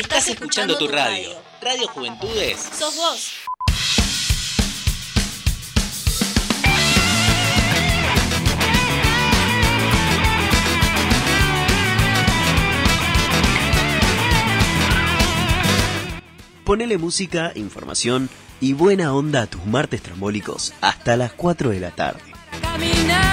Estás escuchando tu radio. Radio Juventudes. Sos vos. Ponele música, información y buena onda a tus martes trambólicos hasta las 4 de la tarde. Caminar.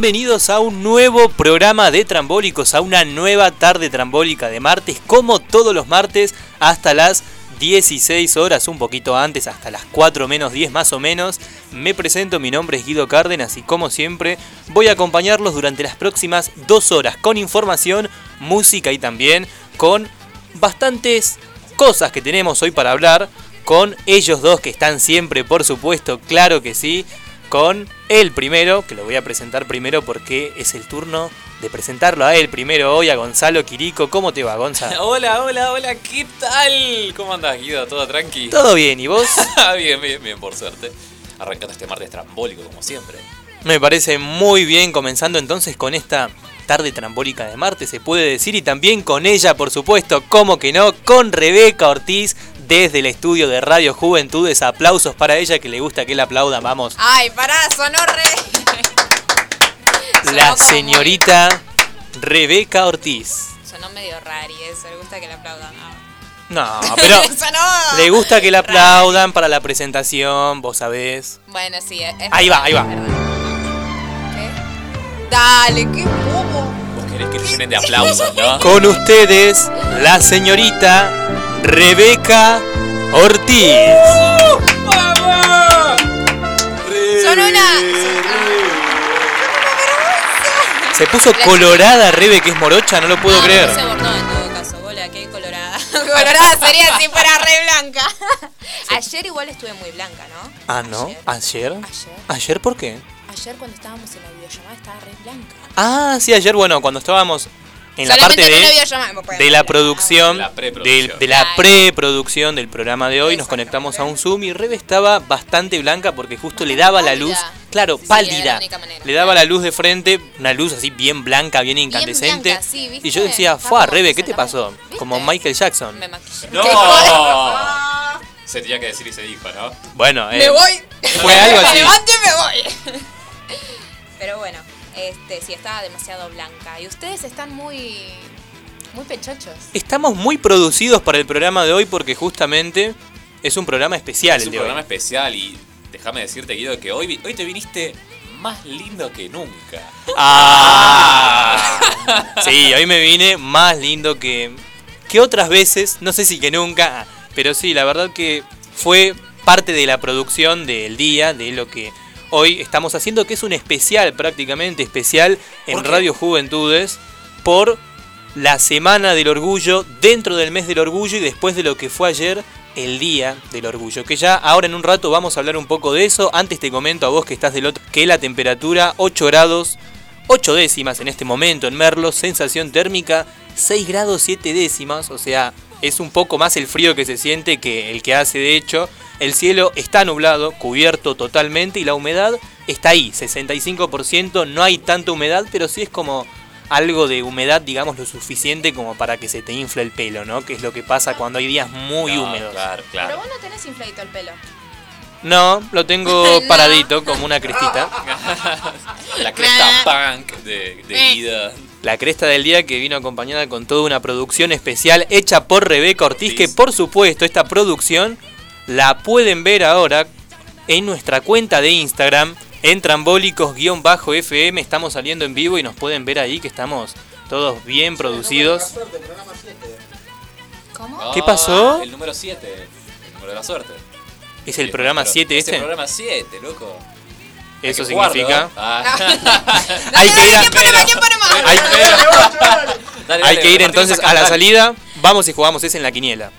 Bienvenidos a un nuevo programa de Trambólicos, a una nueva tarde trambólica de martes, como todos los martes, hasta las 16 horas, un poquito antes, hasta las 4 menos 10 más o menos. Me presento, mi nombre es Guido Cárdenas y como siempre voy a acompañarlos durante las próximas dos horas con información, música y también con bastantes cosas que tenemos hoy para hablar, con ellos dos que están siempre, por supuesto, claro que sí, con el primero, que lo voy a presentar primero porque es el turno de presentarlo a él primero hoy, a Gonzalo Quirico. ¿Cómo te va, Gonzalo? Hola, hola, hola, ¿qué tal? ¿Cómo andás, Guido? ¿Todo tranqui? Todo bien, ¿y vos? bien, bien, bien, por suerte. Arrancando este martes trambólico, como siempre. Me parece muy bien, comenzando entonces con esta tarde trambólica de martes, se puede decir, y también con ella, por supuesto, como que no, con Rebeca Ortiz desde el estudio de Radio Juventudes. Aplausos para ella, que le gusta que la aplaudan, vamos. Ay, pará, sonó re. La señorita Rebeca Ortiz. Sonó medio rari eso, le gusta que le aplaudan. No, pero Sonó. le gusta que la rari. aplaudan para la presentación, vos sabés. Bueno, sí. es Ahí va, ahí va. Dale, qué bobo. Vos querés que te llenen de aplausos, ¿no? Con ustedes, la señorita Rebeca Ortiz. Son una. Se puso colorada Rebe, que es morocha, no lo puedo no, creer. No se en todo caso, bola, que colorada. colorada sería si fuera re blanca. Ayer igual estuve muy blanca, ¿no? Ah, ¿no? Ayer. ¿Ayer? Ayer. ¿Ayer por qué? Ayer cuando estábamos en la videollamada estaba re blanca. Ah, sí, ayer, bueno, cuando estábamos en la parte de, la producción, La de la Claro. preproducción del programa de hoy, nos conectamos a un Zoom y Rebe estaba bastante blanca porque justo le daba la luz, claro, Sí, pálida, le daba la luz de frente, una luz así bien blanca, bien incandescente. blanca, sí, ¿viste? y yo decía, fue Rebe, ¿qué te pasó? Como. Michael Jackson. Me maquillé. ¡No! Se tenía que decir y se dijo, ¿no? Bueno, eh, Me voy. Fue algo Me así. levanto y me voy. Este, sí, estaba demasiado blanca. Y ustedes están muy. muy pechochos. Estamos muy producidos para el programa de hoy porque justamente es un programa especial Es el un de hoy. programa especial y déjame decirte, Guido, que hoy, hoy te viniste más lindo que nunca. Ah. Sí, hoy me vine más lindo que, que otras veces, no sé si que nunca, pero sí, la verdad que fue parte de la producción del día, de lo que hoy estamos haciendo, que es un especial, prácticamente especial en. Radio Juventudes, por la Semana del Orgullo, dentro del mes del Orgullo y después de lo que fue ayer el Día del Orgullo. Que ya ahora en un rato vamos a hablar un poco de eso. Antes te comento a vos que estás del otro, que la temperatura 8 grados 8 décimas en este momento en Merlo, sensación térmica 6 grados 7 décimas, o sea, es un poco más el frío que se siente que el que hace de hecho. El cielo está nublado, cubierto totalmente y la humedad está ahí, 65%, no hay tanta humedad, pero sí es como algo de humedad, digamos, lo suficiente como para que se te infle el pelo, ¿no? Que es lo que pasa cuando hay días muy No, húmedos. Claro, Pero claro. vos no tenés infladito el pelo. No, lo tengo No. paradito como una crestita. La cresta punk de, de Eh. La cresta del día que vino acompañada con toda una producción especial hecha por Rebeca Ortiz, Ortiz. que por supuesto esta producción la pueden ver ahora en nuestra cuenta de Instagram, en trambólicos-fm. Estamos saliendo en vivo y nos pueden ver ahí que estamos todos bien producidos. ¿Cómo? ¿Qué pasó? Ah, El número 7. El número de la suerte. ¿Es el programa 7 Es el este? programa 7, loco. Hay Eso que significa... Ah. Hay que ir entonces a la salida. Vamos y jugamos ese en la quiniela.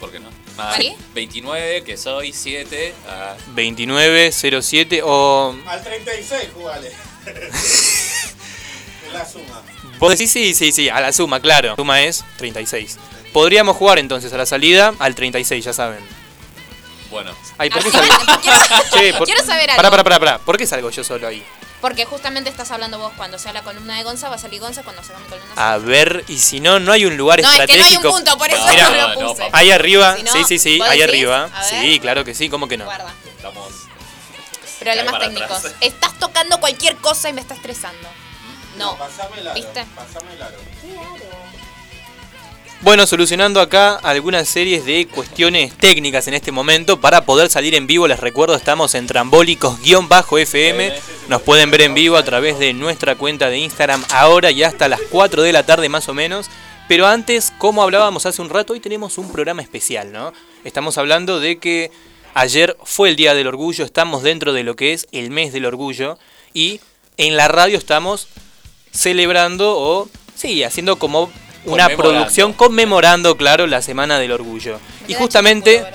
¿Por qué no? Más ¿Sí? 29, que soy 7. Ah, 29, 07 o... Al 36 jugale. la suma. Vos decís sí, sí, sí, a la suma, claro. La suma es 36. Podríamos jugar entonces a la salida al 36, ya saben. Bueno. Ay, ¿por qué Al salgo? quiero, Che, por- quiero saber algo. Pará, pará, pará, pará. ¿Por qué salgo yo solo ahí? Porque justamente estás hablando vos cuando sea la columna de Gonza, va a salir Gonza cuando sea mi columna. A ver, y si no, no hay un lugar no, es que no hay un estratégico. punto, por eso no lo no, puse. papá. Ahí arriba, Si no, sí, sí, sí, ¿vos ahí decís? arriba. A ver. Sí, claro que sí, ¿cómo que no? Guarda. Estamos. Problemas para técnicos. atrás. Estás tocando cualquier cosa y me está estresando. No. Pasame el aro. ¿Viste? Pasame el aro. Bueno, solucionando acá algunas series de cuestiones técnicas en este momento. Para poder salir en vivo, les recuerdo, estamos en trambólicos-fm. Nos pueden ver en vivo a través de nuestra cuenta de Instagram ahora y hasta las 4 de la tarde más o menos. Pero antes, como hablábamos hace un rato, hoy tenemos un programa especial, ¿no? Estamos hablando de que ayer fue el Día del Orgullo, estamos dentro de lo que es el mes del orgullo y en la radio estamos celebrando o, sí, haciendo como una producción conmemorando, claro, la Semana del Orgullo. Y justamente...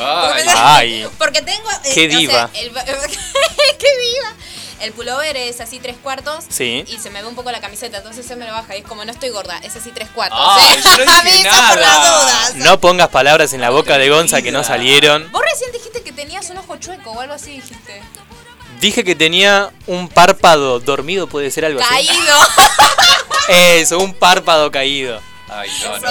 Ay, Ay, Porque tengo. eh, Qué o sea, diva. el- qué diva. El pullover es así tres cuartos. Sí. Y se me ve un poco la camiseta, entonces se me lo baja. Y es como no estoy gorda, es así tres cuartos. Ay, ¿eh? yo no dije Avisa nada. por las dudas. no pongas palabras en la boca de Gonza que no salieron. Vos recién dijiste que tenías un ojo chueco o algo así, dijiste. Dije que tenía un párpado dormido, puede ser algo así. Caído. Eso, un párpado caído. ay, no, no.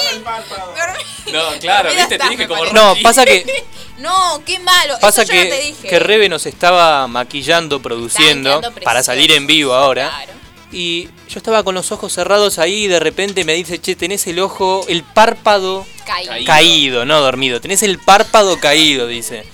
No, claro, viste, te dije como. No, pasa que No, qué malo. pasa Eso yo no te que, dije. que Rebe nos estaba maquillando, produciendo para salir en vivo ahora. Claro. Y yo estaba con los ojos cerrados ahí y de repente me dice, che, tenés el ojo, el párpado Caído. Caído. no dormido. Tenés el párpado caído, dice.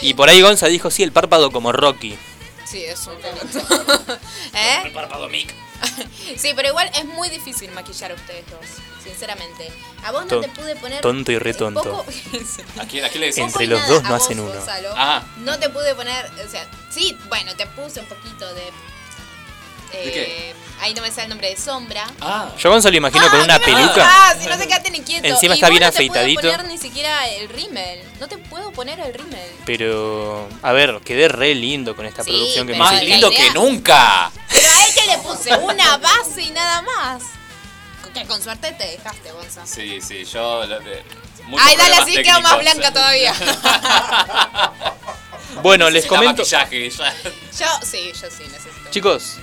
Y por ahí Gonza dijo, sí, el párpado como Rocky. Sí, es un. ¿Eh? El párpado Mick. Sí, pero igual es muy difícil maquillar a ustedes dos, sinceramente. A vos no Ton- te pude poner. tonto y re tonto. poco- ¿A quién, a quién le decís? Entre los dos no vos, hacen uno. Gonzalo. Ah. No te pude poner. O sea, sí, bueno, te puse un poquito de. ¿De qué? Ahí no me sale el nombre de sombra. Ah, Yo a Gonza lo imagino con Ah, una ¿qué me peluca. Ah, si no te quedaste ni quieto. Encima Y está vos bien no te puedo afeitadito. poner ni siquiera el rímel. No te puedo poner el rímel. Pero, a ver, quedé re lindo con esta Sí, producción que me más lindo idea- que nunca. Pero a que le puse una base y nada más. Que con suerte te dejaste, Gonza. Sí, sí, yo. lo de- muchos Ay, dale, así quedo más blanca todavía. Bueno, les comento, maquillaje, ya. Yo, sí, yo sí necesito. chicos,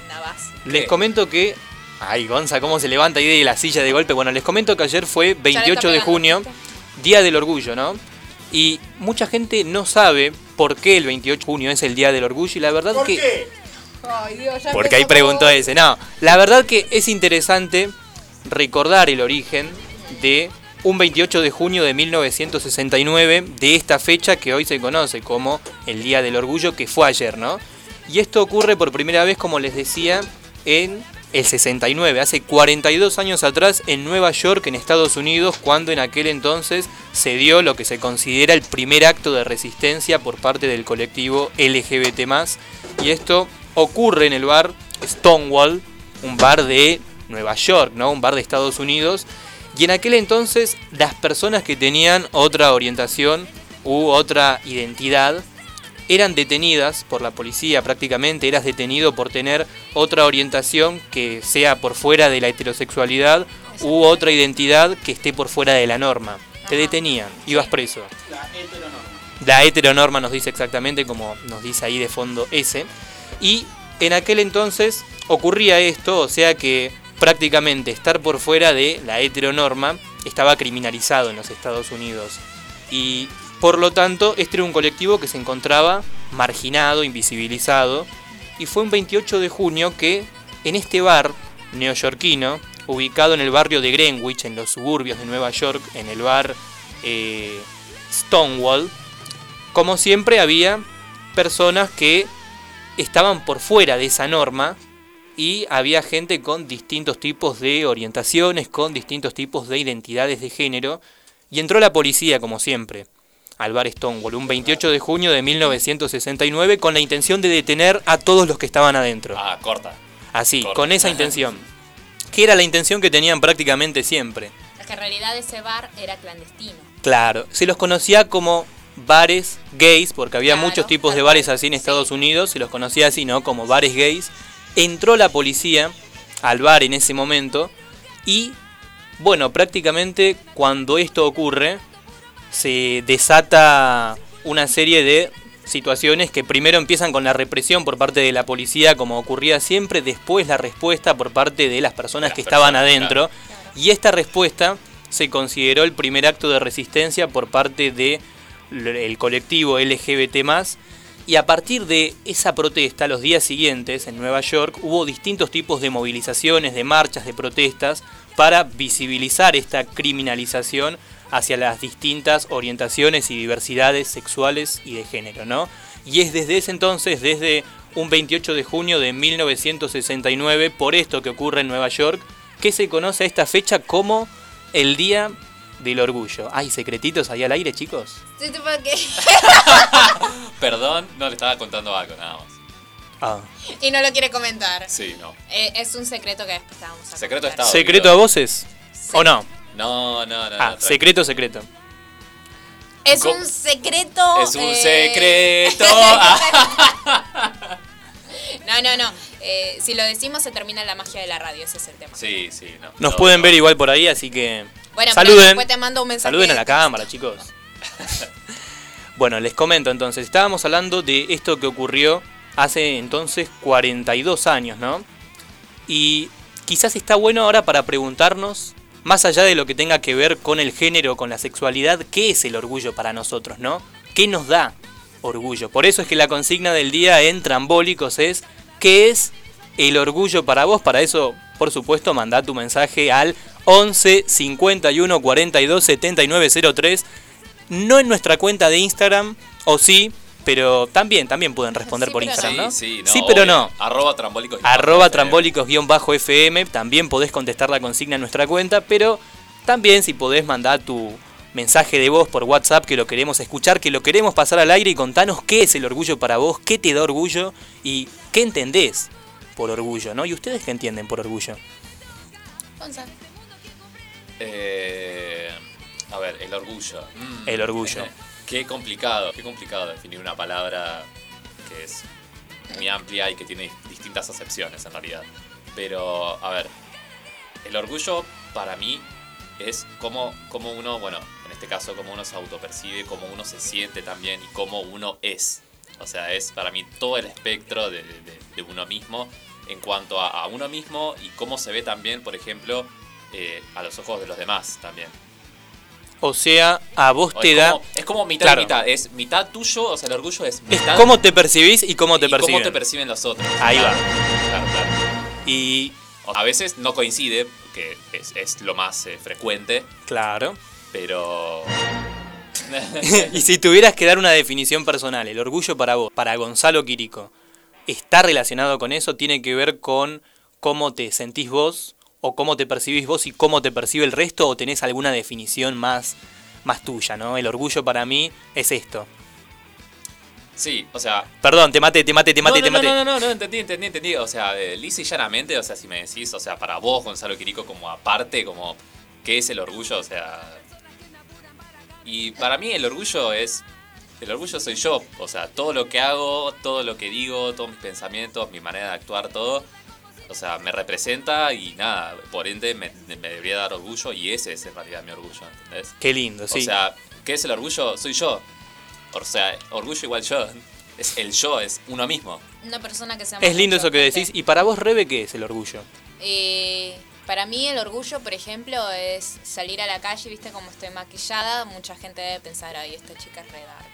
les ¿Qué? comento que... Ay, Gonza, cómo se levanta ahí de la silla de golpe. Bueno, les comento que ayer fue 28 de junio. Día del Orgullo, ¿no? Y mucha gente no sabe por qué el 28 de junio es el Día del Orgullo y la verdad ¿Por que... qué? Ay, Dios, ya Porque ahí preguntó ese. No, la verdad que es interesante recordar el origen de un 28 de junio de 1969, de esta fecha que hoy se conoce como el Día del Orgullo, que fue ayer, ¿no? Y esto ocurre por primera vez, como les decía, en el 69, hace 42 años atrás, en Nueva York, en Estados Unidos, cuando en aquel entonces se dio lo que se considera el primer acto de resistencia por parte del colectivo LGBT+. Y esto ocurre en el bar Stonewall, un bar de Nueva York, ¿no? Un bar de Estados Unidos. Y en aquel entonces las personas que tenían otra orientación u otra identidad eran detenidas por la policía prácticamente, eras detenido por tener otra orientación que sea por fuera de la heterosexualidad u otra identidad que esté por fuera de la norma. Te detenían, ibas preso. La heteronorma. La heteronorma nos dice exactamente como nos dice ahí de fondo ese. Y en aquel entonces ocurría esto, o sea que prácticamente estar por fuera de la heteronorma estaba criminalizado en los Estados Unidos. Y por lo tanto, este era un colectivo que se encontraba marginado, invisibilizado. Y fue un 28 de junio que en este bar neoyorquino, ubicado en el barrio de Greenwich, en los suburbios de Nueva York, en el bar eh, Stonewall, como siempre había personas que estaban por fuera de esa norma y había gente con distintos tipos de orientaciones, con distintos tipos de identidades de género, y entró la policía como siempre al bar Stonewall un 28 de junio de 1969 con la intención de detener a todos los que estaban adentro. Ah, corta. Así, corta. con esa intención. Que era la intención que tenían prácticamente siempre. Es que en realidad ese bar era clandestino. Claro, se los conocía como bares gays, porque había Claro, muchos tipos de bares así en sí. Estados Unidos, se los conocía así, ¿no? Como bares gays. Entró la policía al bar en ese momento y, bueno, prácticamente cuando esto ocurre, se desata una serie de situaciones que primero empiezan con la represión por parte de la policía, como ocurría siempre, después la respuesta por parte de las personas Las que estaban personas, adentro. Y esta respuesta se consideró el primer acto de resistencia por parte del colectivo LGBT+, y a partir de esa protesta, los días siguientes en Nueva York, hubo distintos tipos de movilizaciones, de marchas, de protestas, para visibilizar esta criminalización hacia las distintas orientaciones y diversidades sexuales y de género, ¿no? Y es desde ese entonces, desde un 28 de junio de 1969, por esto que ocurre en Nueva York, que se conoce a esta fecha como el Día del Orgullo. ¿Hay secretitos ahí al aire, chicos? Sí, tipo que- Perdón, no le estaba contando algo, nada más. Ah. y no lo quiere comentar. Sí, no. Eh, es un secreto que después te vamos a Secreto contar. estado. ¿Secreto a voces? ¿O no? No, no, no. Ah, no, secreto, secreto. Es un secreto. Es un eh, secreto. Ah. no, no, no. Eh, si lo decimos se termina la magia de la radio, ese es el tema. Sí, sí, no. Nos No, pueden no. ver igual por ahí, así que Bueno, pero saluden. después te mando un mensaje. Saluden a la cámara, chicos. bueno, les comento entonces. Estábamos hablando de esto que ocurrió hace entonces 42 años, ¿no? Y quizás está bueno ahora para preguntarnos, más allá de lo que tenga que ver con el género, con la sexualidad, ¿qué es el orgullo para nosotros, no? ¿Qué nos da orgullo? Por eso es que la consigna del día en Trambólicos es ¿qué es el orgullo para vos? Para eso, por supuesto, mandá tu mensaje al 11 51 42 79 03. No en nuestra cuenta de Instagram, o sí, pero también, también pueden responder Sí, por Instagram, Sí, ¿no? sí, no. Sí, pero obvio. no. Arroba trambólicos. Arroba FM. trambólicos-fm, también podés contestar la consigna en nuestra cuenta, pero también si podés mandar tu mensaje de voz por WhatsApp que lo queremos escuchar, que lo queremos pasar al aire y contanos qué es el orgullo para vos, qué te da orgullo y qué entendés por orgullo, ¿no? ¿Y ustedes qué entienden por orgullo? Gonza. Eh, a ver, el orgullo. Mm. El orgullo. Qué complicado, qué complicado definir una palabra que es muy amplia y que tiene distintas acepciones en realidad. Pero, a ver, el orgullo para mí es como, como uno, bueno, en este caso, como uno se autopercibe, cómo uno se siente también y cómo uno es. O sea, es para mí todo el espectro de, de- de uno mismo en cuanto a, a uno mismo y cómo se ve también, por ejemplo, eh, a los ojos de los demás también. O sea, a vos te es, da... como, es como mitad Claro. y mitad. Es mitad tuyo, o sea, el orgullo es Es mitad. cómo te percibís y cómo te y perciben. cómo te perciben los otros. Ahí va. Claro, claro. Y O- A veces no coincide, que es, es lo más eh, frecuente, claro. pero. y si tuvieras que dar una definición personal, el orgullo para vos, para Gonzalo Quirico, ¿está relacionado con eso? ¿Tiene que ver con cómo te sentís vos? ¿O cómo te percibís vos y cómo te percibe el resto? ¿O tenés alguna definición más, más tuya, no? El orgullo para mí es esto. sí, o sea. Perdón, te maté, te maté, te maté, no, te no, maté. No, no, no, no, entendí, entendí, entendí. O sea, eh, lisa y llanamente, o sea, si me decís, o sea, para vos, Gonzalo Quirico, como aparte, como, ¿qué es el orgullo? O sea. Y para mí el orgullo es. El orgullo soy yo. O sea, todo lo que hago, todo lo que digo, todos mis pensamientos, mi manera de actuar, todo. O sea, me representa y nada, por ende me, me debería dar orgullo y ese es en realidad mi orgullo, ¿entendés? Qué lindo, sí. O sea, ¿qué es el orgullo? Soy yo. O sea, orgullo igual yo. Es el yo, es uno mismo. Una persona que se ama es lindo eso que decís. ¿Y para vos, Rebe, qué es el orgullo? Eh, para mí el orgullo, por ejemplo, es salir a la calle, viste como estoy maquillada, mucha gente debe pensar, ay, esta chica es re dark.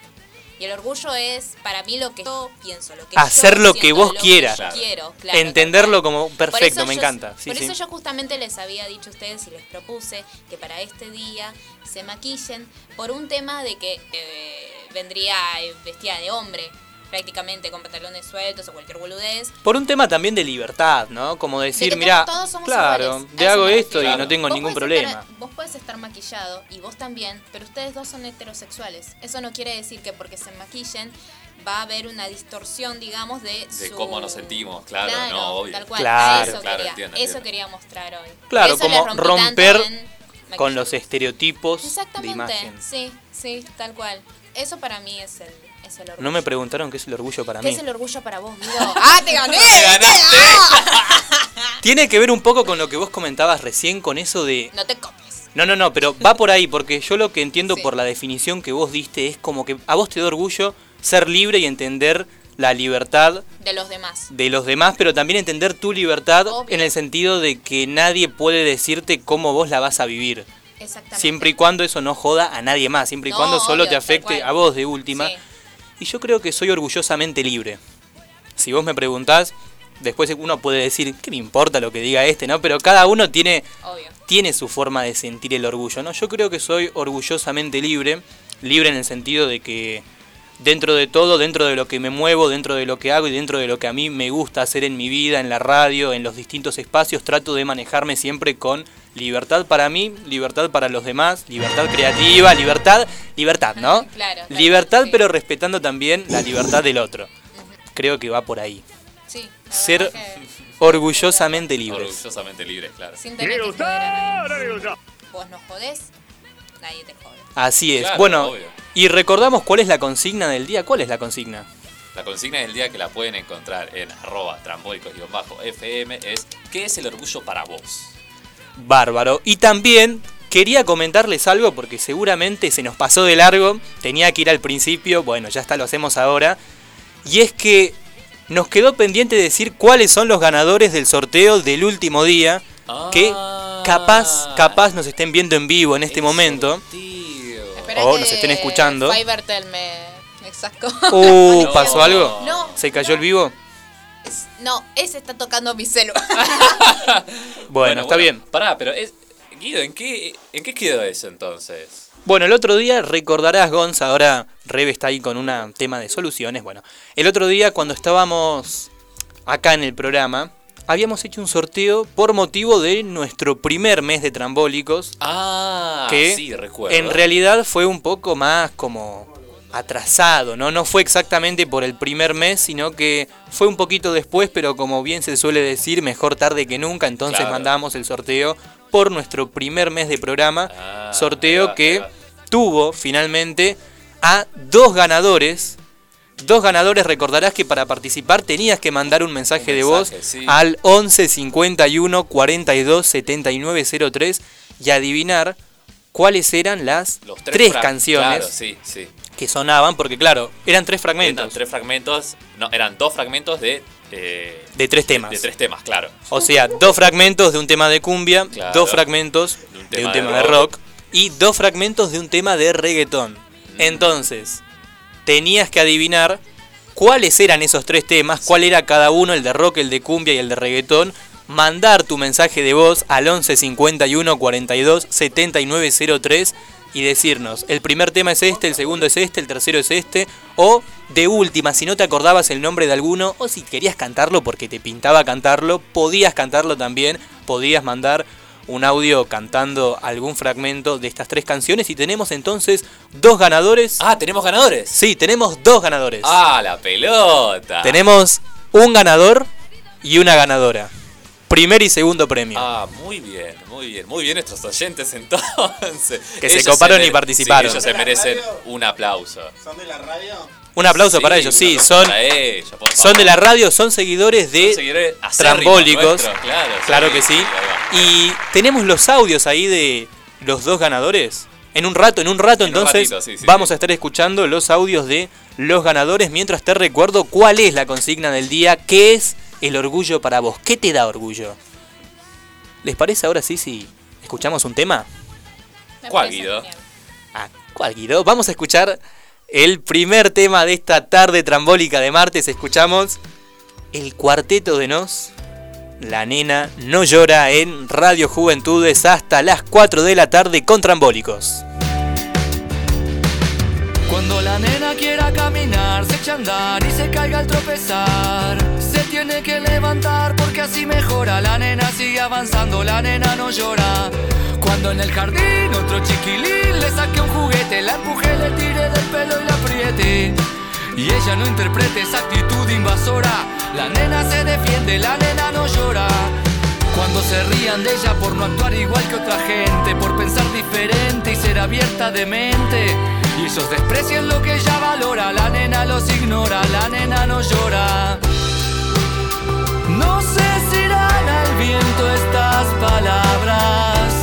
Y el orgullo es, para mí, lo que yo pienso, lo que Hacer yo lo que vos lo quieras. yo quiero, claro, Entenderlo como perfecto, me yo- encanta. Sí, por sí. eso yo justamente les había dicho a ustedes y les propuse que para este día se maquillen por un tema de que eh, vendría eh, vestida de hombre, prácticamente con pantalones sueltos o cualquier boludez. Por un tema también de libertad, ¿no? Como De decir, que mira, todos- todos somos claro, iguales. te A eso hago esto y no tengo Vos ningún problema. estar- vos puedes estar maquillado y vos también, pero ustedes dos son heterosexuales. Eso no quiere decir que porque se maquillen va a haber una distorsión, digamos, de, De su- cómo nos sentimos, claro, no, obvio. Tal cual, Claro. eso, Claro, quería, entiendo, eso entiendo. quería mostrar hoy. Claro, eso como romper Con los estereotipos de Exactamente, imagen. sí, sí, tal cual. Eso para mí es el, es el orgullo. No me preguntaron qué es el orgullo para ¿Qué mí. es el orgullo para vos, Guido? ¡Ah, te gané! Tiene que ver un poco con lo que vos comentabas recién, con eso de... No te copies. No, no, no, pero va por ahí, porque yo lo que entiendo Sí. por la definición que vos diste es como que a vos te da orgullo ser libre y entender la libertad De los demás. de los demás, pero también entender tu libertad Obvio. en el sentido de que nadie puede decirte cómo vos la vas a vivir. Exactamente. Siempre y cuando eso no joda a nadie más, siempre y No, cuando solo obvio, te afecte a vos de última. Sí. Y yo creo que soy orgullosamente libre. Si vos me preguntás, después uno puede decir, ¿qué me importa lo que diga este? ¿no? Pero cada uno tiene, Obvio. tiene su forma de sentir el orgullo. ¿no? Yo creo que soy orgullosamente libre, libre en el sentido de que dentro de todo, dentro de lo que me muevo, dentro de lo que hago y dentro de lo que a mí me gusta hacer en mi vida, en la radio, en los distintos espacios, trato de manejarme siempre con libertad para mí, libertad para los demás, libertad creativa, libertad, libertad, ¿no? Claro, Libertad sí. pero respetando también la libertad del otro. Creo que va por ahí. Sí, Ser que orgullosamente libres. Orgullosamente libres, claro. sin tener que joder a nadie. Vos no jodés, nadie te jode. Así es. Claro, bueno, obvio. Y recordamos cuál es la consigna del día. ¿Cuál es la consigna? La consigna del día que la pueden encontrar en arroba trambólicos-fm es ¿Qué es el orgullo para vos? Bárbaro. Y también quería comentarles algo porque seguramente se nos pasó de largo. Tenía que ir al principio. Bueno, ya está, lo hacemos ahora. Y es que nos quedó pendiente decir cuáles son los ganadores del sorteo del último día. Que Ah. capaz, capaz nos estén viendo en vivo en este momento. sorteo. Espera O que nos estén escuchando. Fivertel me, me sacó. Uh, No. ¿pasó algo? No. ¿Se cayó el vivo? Es- No, ese está tocando mi celu. Bueno, está bien. Pará, pero es. Guido, ¿en qué, ¿en qué quedó eso entonces? Bueno, el otro día recordarás, Gonz, ahora Rebe está ahí con un tema de soluciones. Bueno, el otro día cuando estábamos acá en el programa, habíamos hecho un sorteo por motivo de nuestro primer mes de trambólicos, Ah, que sí, recuerdo. en realidad fue un poco más como atrasado, ¿no? No fue exactamente por el primer mes, sino que fue un poquito después, pero como bien se suele decir, mejor tarde que nunca, entonces Claro. mandamos el sorteo por nuestro primer mes de programa, Ah, sorteo que tuvo finalmente a dos ganadores. Dos ganadores, recordarás que para participar tenías que mandar un mensaje, Un de voz sí. al 11 51 42 79 03 y adivinar cuáles eran las Los tres, canciones Claro, sí, sí. que sonaban, porque claro, eran tres fragmentos Eran tres fragmentos. No, eran dos fragmentos de. eh, de tres temas. De tres temas, claro. O sea, dos fragmentos de un tema de cumbia, Claro. dos fragmentos de un tema, de, rock. y dos fragmentos de un tema de reggaetón. Mm. Entonces, tenías que adivinar cuáles eran esos tres temas, cuál era cada uno, el de rock, el de cumbia y el de reggaetón. Mandar tu mensaje de voz al 11 51 42 79 03 y decirnos, el primer tema es este, el segundo es este, el tercero es este, o de última, si no te acordabas el nombre de alguno, o si querías cantarlo porque te pintaba cantarlo, podías cantarlo también, podías mandar un audio cantando algún fragmento de estas tres canciones y tenemos entonces dos ganadores. Ah, tenemos ganadores. Sí, tenemos dos ganadores. Ah, la pelota. Tenemos un ganador y una ganadora. Primer y segundo premio. Ah, muy bien, muy bien. Muy bien nuestros oyentes entonces. Que se coparon y participaron. Sí, ellos se merecen un aplauso. ¿Son de la radio? Un aplauso Sí, para ellos, sí, son, para ellos, por son de la radio, son seguidores de Son seguidores Trambólicos. claro, Claro que sí. Y tenemos los audios ahí de los dos ganadores. En un rato, en un rato En un entonces ratito, sí, sí, vamos sí. a estar escuchando los audios de los ganadores mientras te recuerdo cuál es la consigna del día, qué es el orgullo para vos, qué te da orgullo. ¿Les parece ahora sí si escuchamos un tema? ¿Cuál, Guido? Ah, ¿cuál Guido? Vamos a escuchar el primer tema de esta tarde trambólica de martes. Escuchamos el cuarteto de Nos. La nena no llora en Radio Juventudes hasta las 4 de la tarde con trambólicos. Cuando la nena quiera caminar, se echa a andar y se caiga al tropezar. Se tiene que levantar porque así mejora. La nena sigue avanzando, la nena no llora. En el jardín otro chiquilín le saque un juguete, la empuje, le tire del pelo y la apriete. Y ella no interprete esa actitud invasora. La nena se defiende, la nena no llora. Cuando se rían de ella por no actuar igual que otra gente, por pensar diferente y ser abierta de mente. Y ellos desprecian lo que ella valora, la nena los ignora, la nena no llora. No sé irán al viento estas palabras,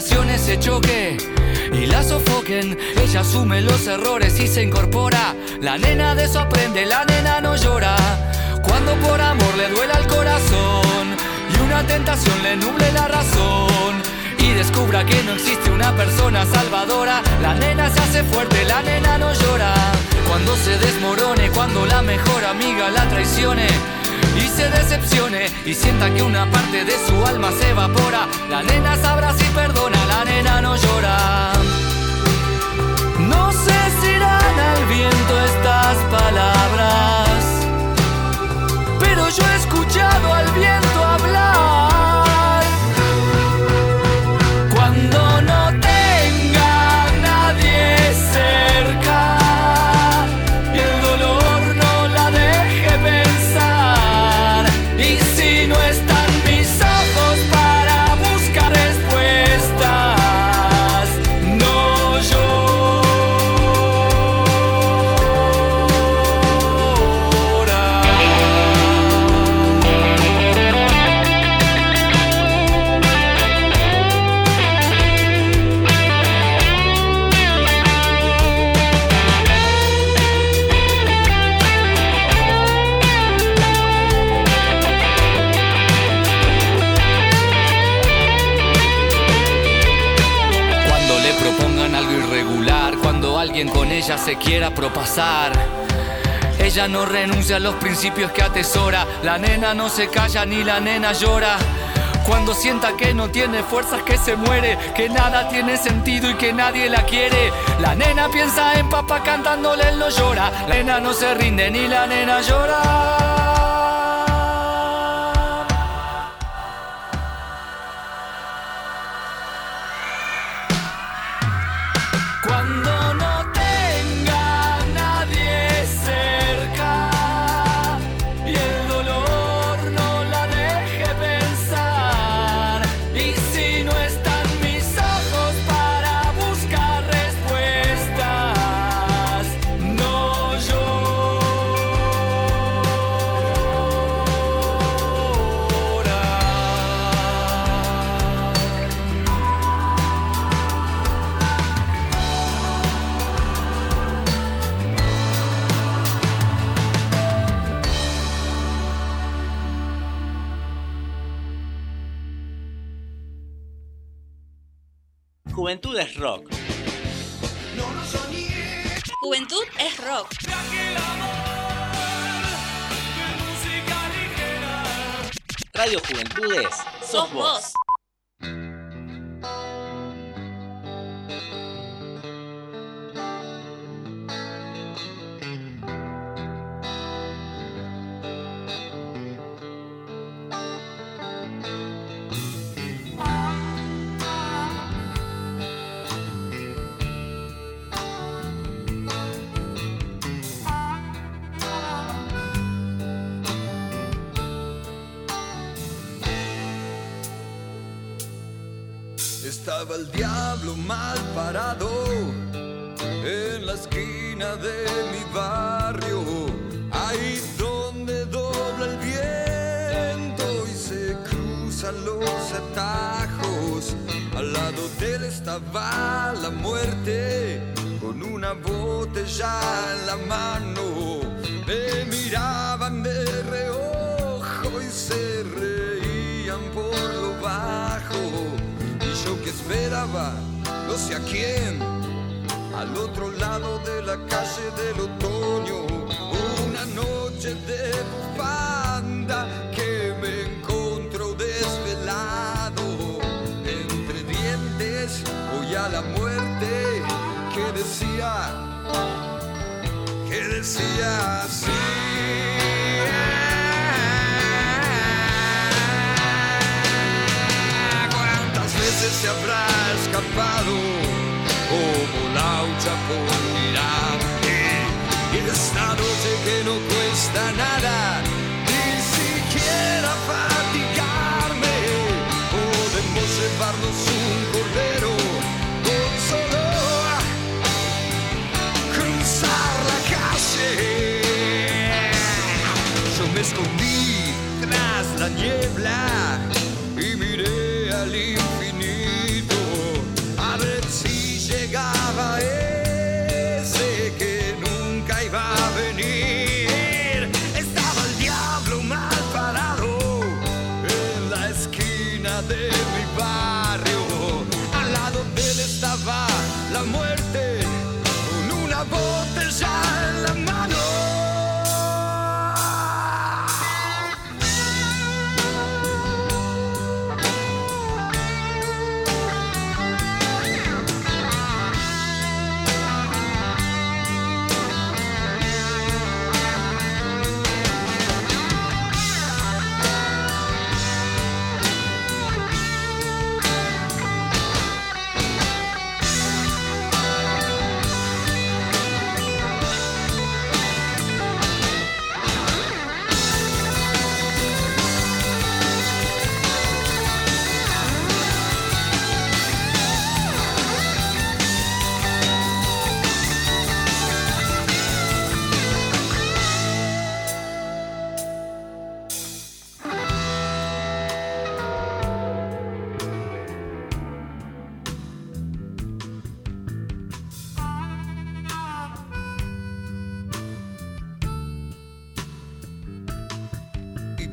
limitaciones se choque y la sofoquen, ella asume los errores y se incorpora. La nena de eso aprende, la nena no llora. Cuando por amor le duela el corazón y una tentación le nuble la razón y descubra que no existe una persona salvadora, la nena se hace fuerte, la nena no llora. Cuando se desmorone, cuando la mejor amiga la traicione y se decepcione y sienta que una parte de su alma se evapora, la nena sabrá si perdona, la nena no llora. No sé si irán al viento estas palabras, pero yo he escuchado al viento hablar. Quiera propasar. Ella no renuncia a los principios que atesora, la nena no se calla ni la nena llora. Cuando sienta que no tiene fuerzas, que se muere, que nada tiene sentido y que nadie la quiere. La nena piensa en papá cantándole, él no llora. La nena no se rinde ni la nena llora. Rock. Radio Juventudes sos vos. Esquina de mi barrio, ahí donde dobla el viento y se cruzan los atajos. Al lado de él estaba la muerte con una botella en la mano. Me miraban de reojo y se reían por lo bajo. Y yo que esperaba, no sé a quién, al otro lado de la calle del otoño, una noche de bufanda que me encontró desvelado. Entre dientes voy a la muerte que decía, que decía así. ¿Cuántas veces se habrá escapado laucha por mirar? Y esta noche que no cuesta nada, ni siquiera fatigarme, podemos llevarnos un cordero con solo cruzar la calle. Yo me escondí tras la niebla y miré al infinito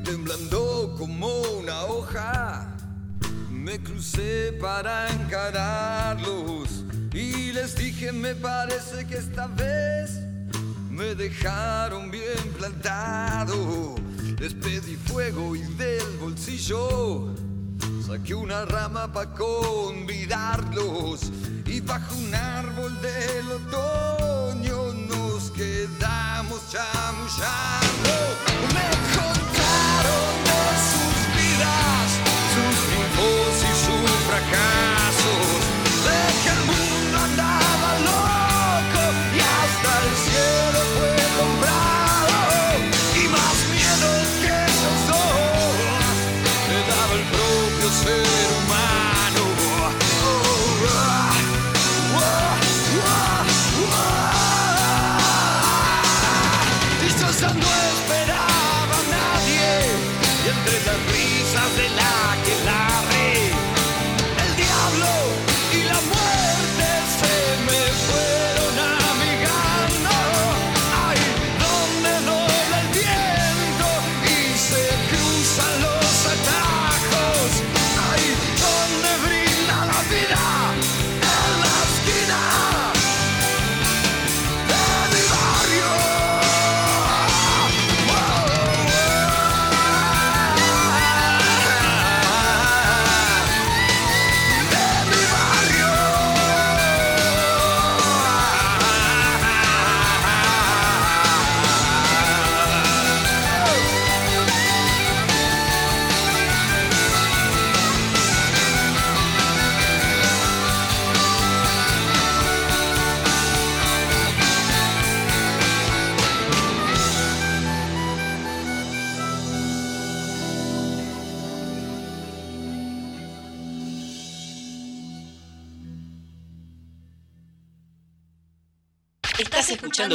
temblando como una hoja, me crucé para encararlos y les dije me parece que esta vez me dejaron bien plantado. Les pedí fuego y del bolsillo saqué una rama para convidarlos y bajo un árbol del otoño nos quedamos chamullando.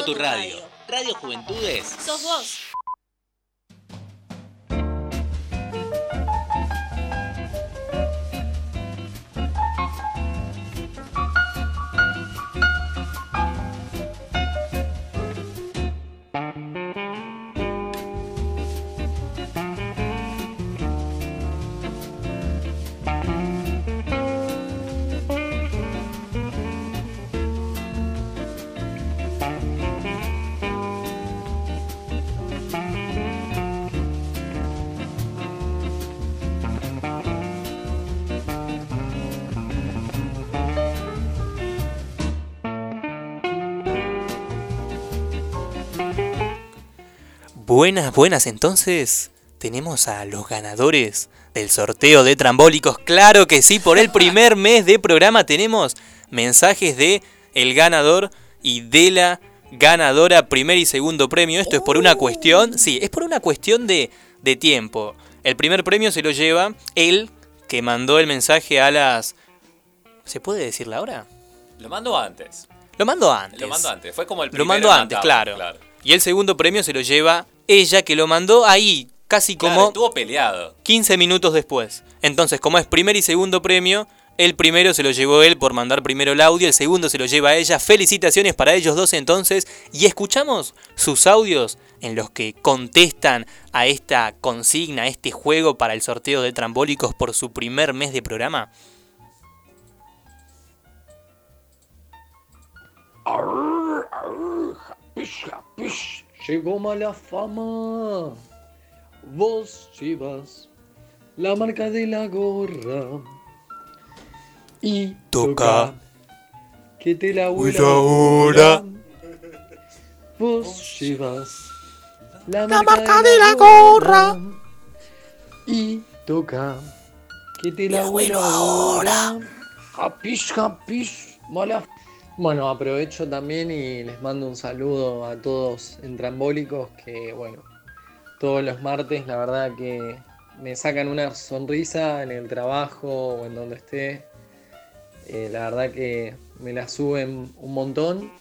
Tu radio. Radio Juventudes. Sos vos. Buenas, buenas, entonces tenemos a los ganadores del sorteo de trambólicos. Claro que sí, por el primer mes de programa tenemos mensajes de el ganador y de la ganadora primer y segundo premio. Esto es por una cuestión, sí, es por una cuestión de, de tiempo. El primer premio se lo lleva el que mandó el mensaje a las... ¿Se puede decir la hora? Lo mando antes. Lo mando antes. Lo mando antes. Fue como el Lo primero mando en antes, claro. Y el segundo premio se lo lleva ella que lo mandó ahí, casi Claro, como estuvo peleado. 15 minutos después. Entonces, como es primer y segundo premio, el primero se lo llevó él por mandar primero el audio, el segundo se lo lleva ella. Felicitaciones para ellos dos entonces. Y escuchamos sus audios en los que contestan a esta consigna, a este juego para el sorteo de trambólicos por su primer mes de programa. Llegó mala fama. Vos llevas la marca de la gorra. Y Toca. que te la ahora. Vos llevas la La marca, marca de la gorra. Y toca que te la ahora. Japish, japish, mala bueno, aprovecho también y les mando un saludo a todos entrambólicos que, bueno, todos los martes la verdad que me sacan una sonrisa en el trabajo o en donde esté. Eh, la verdad que me la suben un montón,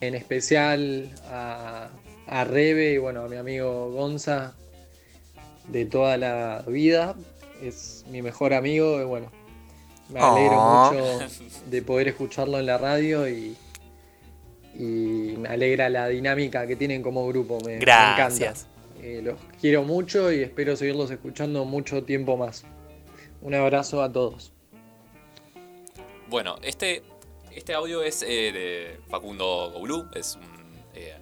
en especial a, a Rebe y bueno, a mi amigo Gonza de toda la vida. Es mi mejor amigo y bueno, me alegro Ah. mucho de poder escucharlo en la radio y, y me alegra la dinámica que tienen como grupo. Me, me Gracias. encanta. Eh, los quiero mucho y espero seguirlos escuchando mucho tiempo más. Un abrazo a todos. Bueno, este, este audio es eh, de Facundo Goulú, es, un, eh,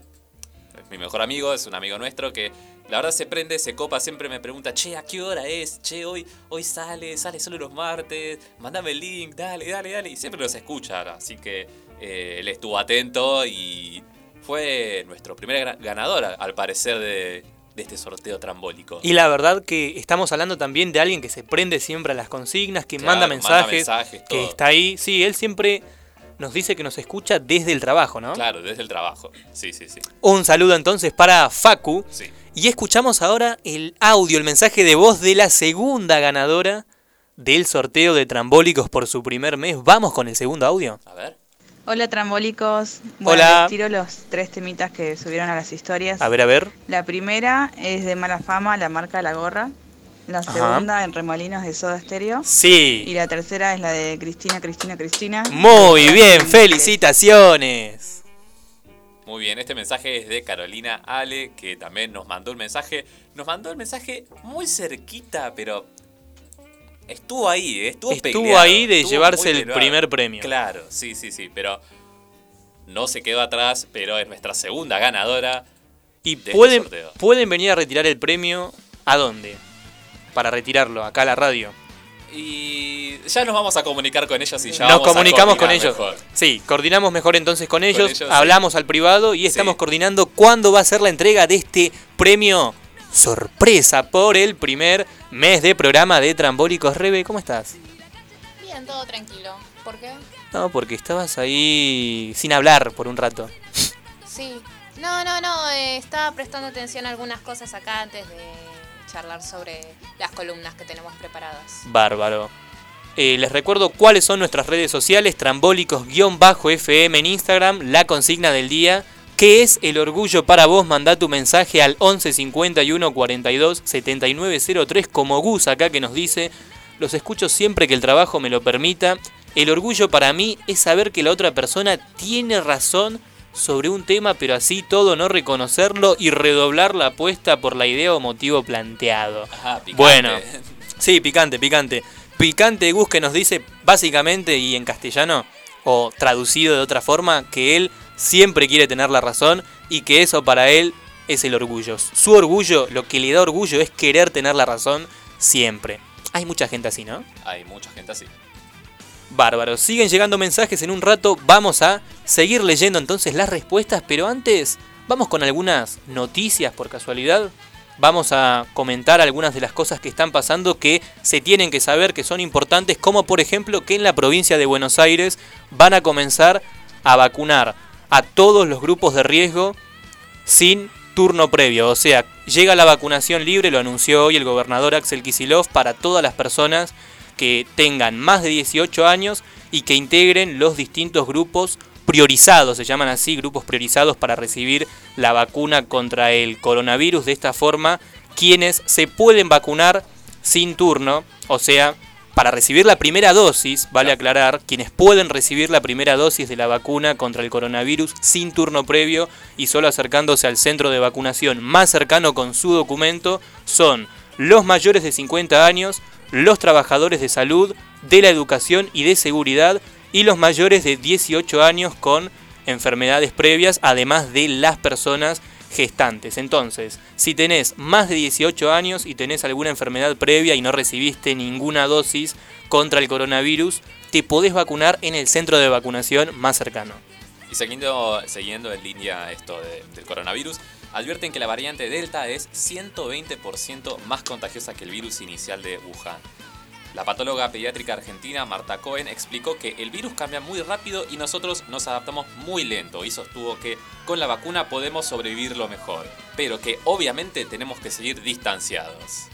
es mi mejor amigo, es un amigo nuestro que la verdad se prende, se copa, siempre me pregunta, che, ¿a qué hora es? Che, hoy, hoy sale, sale solo los martes, mandame el link, dale, dale, dale, y siempre los escucha, así que eh, él estuvo atento y fue nuestro primer ganador, al parecer, de, de este sorteo trambólico. Y la verdad que estamos hablando también de alguien que se prende siempre a las consignas, que Claro, manda manda mensajes, mensajes, que está ahí. Sí, él siempre nos dice que nos escucha desde el trabajo, ¿no? Claro, desde el trabajo, sí, sí, sí. Un saludo entonces para Facu. Sí. Y escuchamos ahora el audio, el mensaje de voz de la segunda ganadora del sorteo de trambólicos por su primer mes. Vamos con el segundo audio. A ver. Hola trambólicos. Bueno, Hola. les tiro los tres temitas que subieron a las historias. A ver, a ver. La primera es de mala fama, la marca de la gorra. La Ajá. segunda en remolinos de soda estéreo. Sí. Y la tercera es la de Cristina, Cristina, Cristina. Muy bien, felicitaciones. Muy bien, este mensaje es de Carolina Ale, que también nos mandó un mensaje. Nos mandó el mensaje muy cerquita, pero estuvo ahí, eh, estuvo Estuvo peleado, ahí de estuvo llevarse el primer premio. Claro, sí, sí, sí, pero no se quedó atrás, pero es nuestra segunda ganadora. Y de este pueden, pueden venir a retirar el premio. ¿A dónde? Para retirarlo, acá a la radio. Y ya nos vamos a comunicar con ellos y ya Nos vamos a comunicamos con coordinar ellos. mejor. Sí, coordinamos mejor entonces con ellos, ellos, sí. hablamos al privado y estamos coordinando cuándo va a ser la entrega de este premio sorpresa por el primer mes de programa de Trambólicos. Rebe, ¿cómo estás? Bien, todo tranquilo. ¿Por qué? No, porque estabas ahí sin hablar por un rato. Sí. No, no, no. eh, estaba prestando atención a algunas cosas acá antes de charlar sobre las columnas que tenemos preparadas. Bárbaro. Eh, les recuerdo cuáles son nuestras redes sociales, trambólicos-fm en Instagram, la consigna del día. ¿Qué es el orgullo para vos? Mandá tu mensaje al 11 51 42 79 03 como Gus acá que nos dice, los escucho siempre que el trabajo me lo permita. El orgullo para mí es saber que la otra persona tiene razón sobre un tema, pero así todo no reconocerlo y redoblar la apuesta por la idea o motivo planteado. Ajá, picante. Bueno, sí, picante, picante. Picante Gus que nos dice básicamente y en castellano, o traducido de otra forma, que él siempre quiere tener la razón y que eso para él es el orgullo. Su orgullo, lo que le da orgullo es querer tener la razón siempre. Hay mucha gente así, ¿no? Hay mucha gente así. Bárbaro, siguen llegando mensajes en un rato, vamos a seguir leyendo entonces las respuestas, pero antes vamos con algunas noticias por casualidad. Vamos a comentar algunas de las cosas que están pasando que se tienen que saber que son importantes, como por ejemplo que en la provincia de Buenos Aires van a comenzar a vacunar a todos los grupos de riesgo sin turno previo. O sea, llega la vacunación libre, lo anunció hoy el gobernador Axel Kisilov, para todas las personas que tengan más de 18 años y que integren los distintos grupos priorizados, se llaman así, grupos priorizados para recibir la vacuna contra el coronavirus. De esta forma, quienes se pueden vacunar sin turno, o sea, para recibir la primera dosis, vale aclarar, quienes pueden recibir la primera dosis de la vacuna contra el coronavirus sin turno previo y solo acercándose al centro de vacunación más cercano con su documento son los mayores de 50 años, los trabajadores de salud, de la educación y de seguridad y los mayores de 18 años con enfermedades previas, además de las personas gestantes. Entonces, si tenés más de 18 años y tenés alguna enfermedad previa y no recibiste ninguna dosis contra el coronavirus, te podés vacunar en el centro de vacunación más cercano. Y siguiendo, siguiendo en línea esto de- del coronavirus, advierten que la variante Delta es 120% más contagiosa que el virus inicial de Wuhan. La patóloga pediátrica argentina Marta Cohen explicó que el virus cambia muy rápido y nosotros nos adaptamos muy lento y sostuvo que con la vacuna podemos sobrevivir lo mejor, pero que obviamente tenemos que seguir distanciados.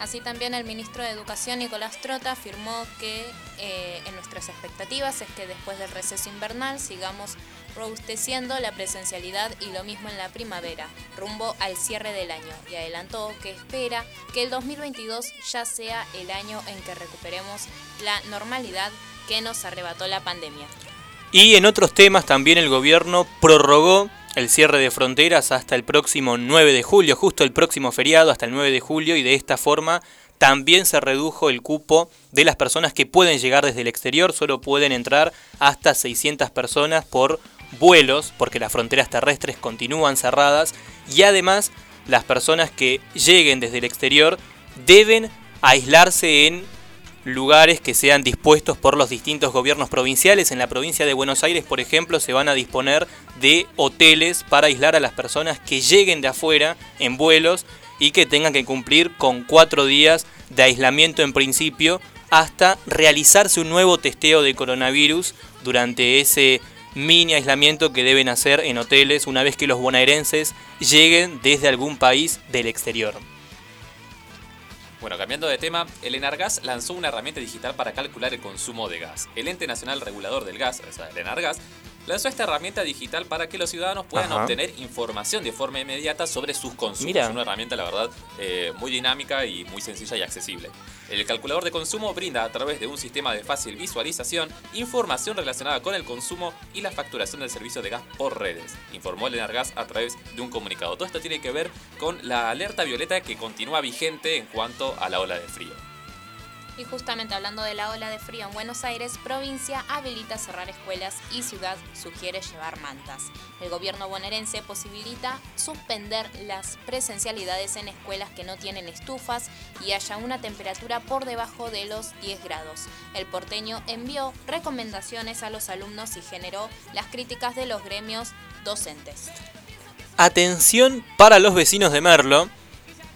Así también el ministro de Educación, Nicolás Trota, afirmó que eh, en nuestras expectativas es que después del receso invernal sigamos robusteciendo la presencialidad y lo mismo en la primavera, rumbo al cierre del año, y adelantó que espera que el 2022 ya sea el año en que recuperemos la normalidad que nos arrebató la pandemia. Y en otros temas también el gobierno prorrogó el cierre de fronteras hasta el próximo 9 de julio, justo el próximo feriado hasta el 9 de julio y de esta forma también se redujo el cupo de las personas que pueden llegar desde el exterior, solo pueden entrar hasta 600 personas por vuelos, porque las fronteras terrestres continúan cerradas y además las personas que lleguen desde el exterior deben aislarse en lugares que sean dispuestos por los distintos gobiernos provinciales. En la provincia de Buenos Aires, por ejemplo, se van a disponer de hoteles para aislar a las personas que lleguen de afuera en vuelos y que tengan que cumplir con cuatro días de aislamiento en principio hasta realizarse un nuevo testeo de coronavirus durante ese mini aislamiento que deben hacer en hoteles una vez que los bonaerenses lleguen desde algún país del exterior. Bueno, cambiando de tema, el Enargas lanzó una herramienta digital para calcular el consumo de gas. El ente nacional regulador del gas, o sea, el Enargas, lanzó esta herramienta digital para que los ciudadanos puedan Ajá. obtener información de forma inmediata sobre sus consumos. Mira. Es una herramienta, la verdad, eh, muy dinámica y muy sencilla y accesible. El calculador de consumo brinda a través de un sistema de fácil visualización información relacionada con el consumo y la facturación del servicio de gas por redes, informó el Enargas a través de un comunicado. Todo esto tiene que ver con la alerta violeta que continúa vigente en cuanto a la ola de frío. Y justamente hablando de la ola de frío en Buenos Aires, provincia habilita cerrar escuelas y ciudad sugiere llevar mantas. El gobierno bonaerense posibilita suspender las presencialidades en escuelas que no tienen estufas y haya una temperatura por debajo de los 10 grados. El porteño envió recomendaciones a los alumnos y generó las críticas de los gremios docentes. Atención para los vecinos de Merlo.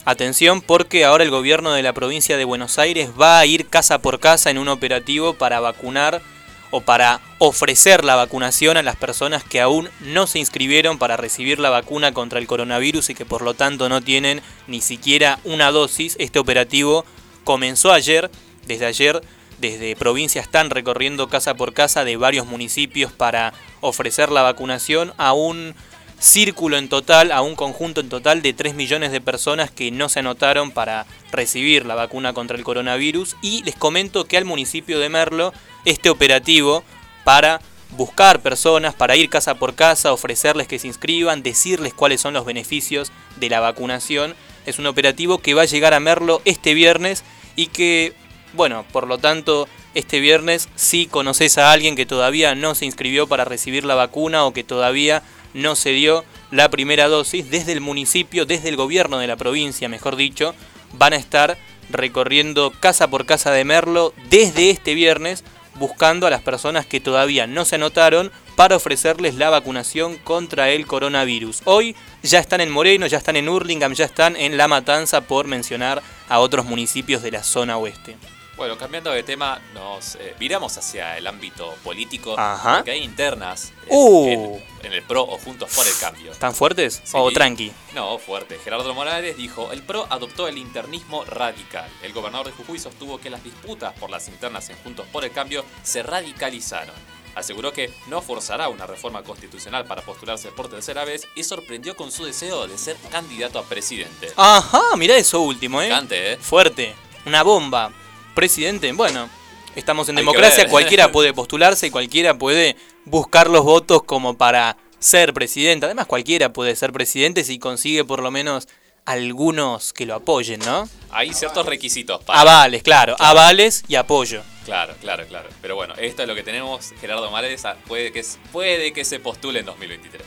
Atención porque ahora el gobierno de la provincia de Buenos Aires va a ir casa por casa en un operativo para vacunar o para ofrecer la vacunación a las personas que aún no se inscribieron para recibir la vacuna contra el coronavirus y que por lo tanto no tienen ni siquiera una dosis. Este operativo comenzó ayer desde ayer, desde provincia están recorriendo casa por casa de varios municipios para ofrecer la vacunación a un círculo en total, a un conjunto en total de 3 millones de personas que no se anotaron para recibir la vacuna contra el coronavirus. Y les comento que al municipio de Merlo, este operativo para buscar personas, para ir casa por casa, ofrecerles que se inscriban, decirles cuáles son los beneficios de la vacunación, es un operativo que va a llegar a Merlo este viernes y que, bueno, por lo tanto, este viernes si conoces a alguien que todavía no se inscribió para recibir la vacuna o que todavía no se dio la primera dosis, desde el municipio, desde el gobierno de la provincia, mejor dicho, van a estar recorriendo casa por casa de Merlo desde este viernes, buscando a las personas que todavía no se anotaron para ofrecerles la vacunación contra el coronavirus. Hoy ya están en Moreno, ya están en Hurlingham, ya están en La Matanza, por mencionar a otros municipios de la zona oeste. Bueno, cambiando de tema, nos eh, viramos hacia el ámbito político, Ajá. porque hay internas en, Uh. en- en el PRO o Juntos por el Cambio. ¿Están fuertes o tranqui? No, fuerte. Gerardo Morales dijo, el PRO adoptó el internismo radical. El gobernador de Jujuy sostuvo que las disputas por las internas en Juntos por el Cambio se radicalizaron. Aseguró que no forzará una reforma constitucional para postularse por tercera vez y sorprendió con su deseo de ser candidato a presidente. Ajá, mirá eso último, ¿eh? ¿eh? Fuerte, una bomba. Presidente, bueno, estamos en Hay democracia, cualquiera puede postularse y cualquiera puede buscar los votos como para ser presidente. Además, cualquiera puede ser presidente si consigue por lo menos algunos que lo apoyen, ¿no? Hay ciertos requisitos para... Avales, claro, avales y apoyo. Claro, claro, claro. Pero bueno, esto es lo que tenemos. Gerardo ah, puede que, puede que se postule en 2023.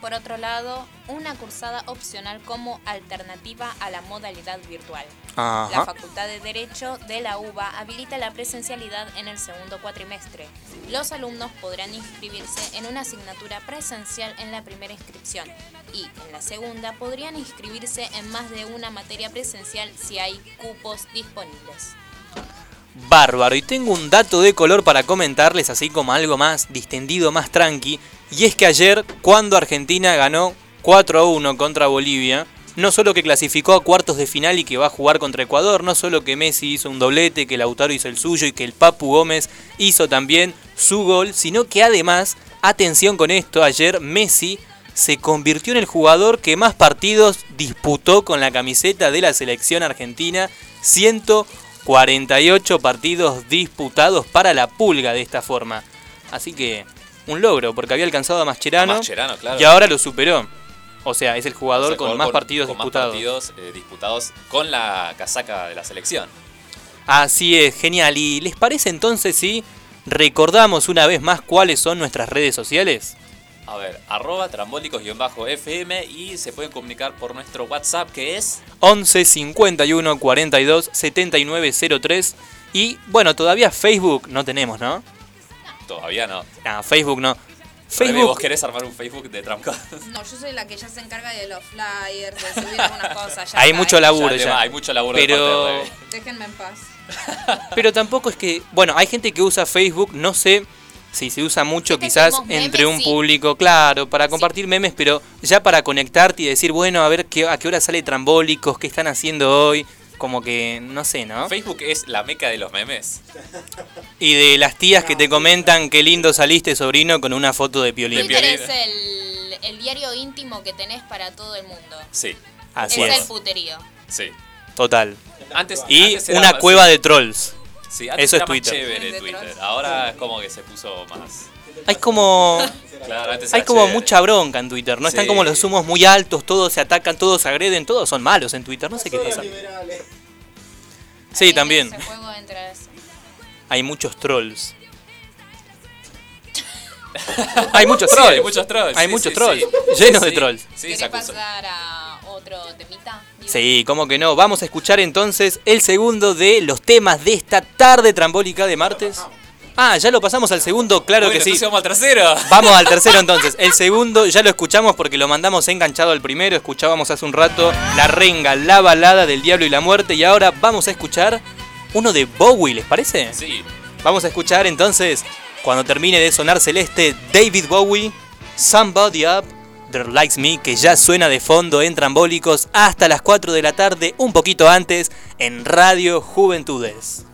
Por otro lado, una cursada opcional como alternativa a la modalidad virtual. La. Facultad de Derecho de la UBA habilita la presencialidad en el segundo cuatrimestre. Los alumnos podrán inscribirse en una asignatura presencial en la primera inscripción y en la segunda podrían inscribirse en más de una materia presencial si hay cupos disponibles. Bárbaro, y tengo un dato de color para comentarles, así como algo más distendido, más tranqui. Y es que ayer, cuando Argentina ganó 4 a 1 contra Bolivia, no solo que clasificó a cuartos de final y que va a jugar contra Ecuador, no solo que Messi hizo un doblete, que Lautaro hizo el suyo y que el Papu Gómez hizo también su gol, sino que además, atención con esto, ayer Messi se convirtió en el jugador que más partidos disputó con la camiseta de la selección argentina, 148 partidos disputados para la pulga de esta forma. Así que un logro, porque había alcanzado a Mascherano, A Mascherano, claro. y ahora lo superó. O sea, es el jugador O sea, con más partidos con más disputados. partidos, eh, disputados con la casaca de la selección. Así es, genial. ¿Y les parece entonces si recordamos una vez más cuáles son nuestras redes sociales? A ver, arroba trambólicos-fm y se pueden comunicar por nuestro WhatsApp que es 11 51 42 79 03. Y bueno, todavía Facebook no tenemos, ¿no? Todavía no. No, Facebook no. Rebe, Facebook ¿Vos querés armar un Facebook de Tramcos? No, yo soy la que ya se encarga de los flyers, de subir algunas cosas. Hay mucho laburo Ya ya. te va, hay mucho laburo de Pero, parte de Rebe. Déjenme en paz. pero tampoco es que. Bueno, hay gente que usa Facebook, no sé si se usa mucho quizás memes, entre un sí. público, claro, para compartir memes, pero ya para conectarte y decir, bueno, a ver qué, a qué hora sale Trambólicos, qué están haciendo hoy. Como que, no sé, ¿no? Facebook es la meca de los memes. Y de las tías que te comentan qué lindo saliste, sobrino, con una foto de piolín. Twitter es el, el diario íntimo que tenés para todo el mundo. Sí, Así es es. el puterío. sí. Total. Antes, Y antes era una cueva sí. de trolls. Sí, antes Eso es más Twitter. chévere. Ahora es como que se puso más. Hay como. Claro, Hay como mucha bronca en Twitter, ¿no? Están Sí. como los humos muy altos, todos se atacan, todos se agreden, todos son malos en Twitter, no sé qué pasa. Sí, Ahí también. Hay muchos trolls. hay muchos Sí, trolls. hay muchos trolls. Hay sí, muchos sí, trolls. sí. Llenos Sí, de sí. trolls. Sí, ¿Querés pasar a otro temita? Digo, Sí, ¿cómo que no? Vamos a escuchar entonces el segundo de los temas de esta tarde trambólica de martes. Ah, ya lo pasamos al segundo, claro Bueno, que sí. vamos al tercero. Vamos al tercero entonces. El segundo ya lo escuchamos porque lo mandamos enganchado al primero. Escuchábamos hace un rato La Renga, la balada del diablo y la muerte. Y ahora vamos a escuchar uno de Bowie, ¿les parece? Sí. Vamos a escuchar entonces, cuando termine de sonar celeste, David Bowie, Somebody Up There Likes Me, que ya suena de fondo en Trambólicos hasta las 4 de la tarde, un poquito antes, en Radio Juventudes.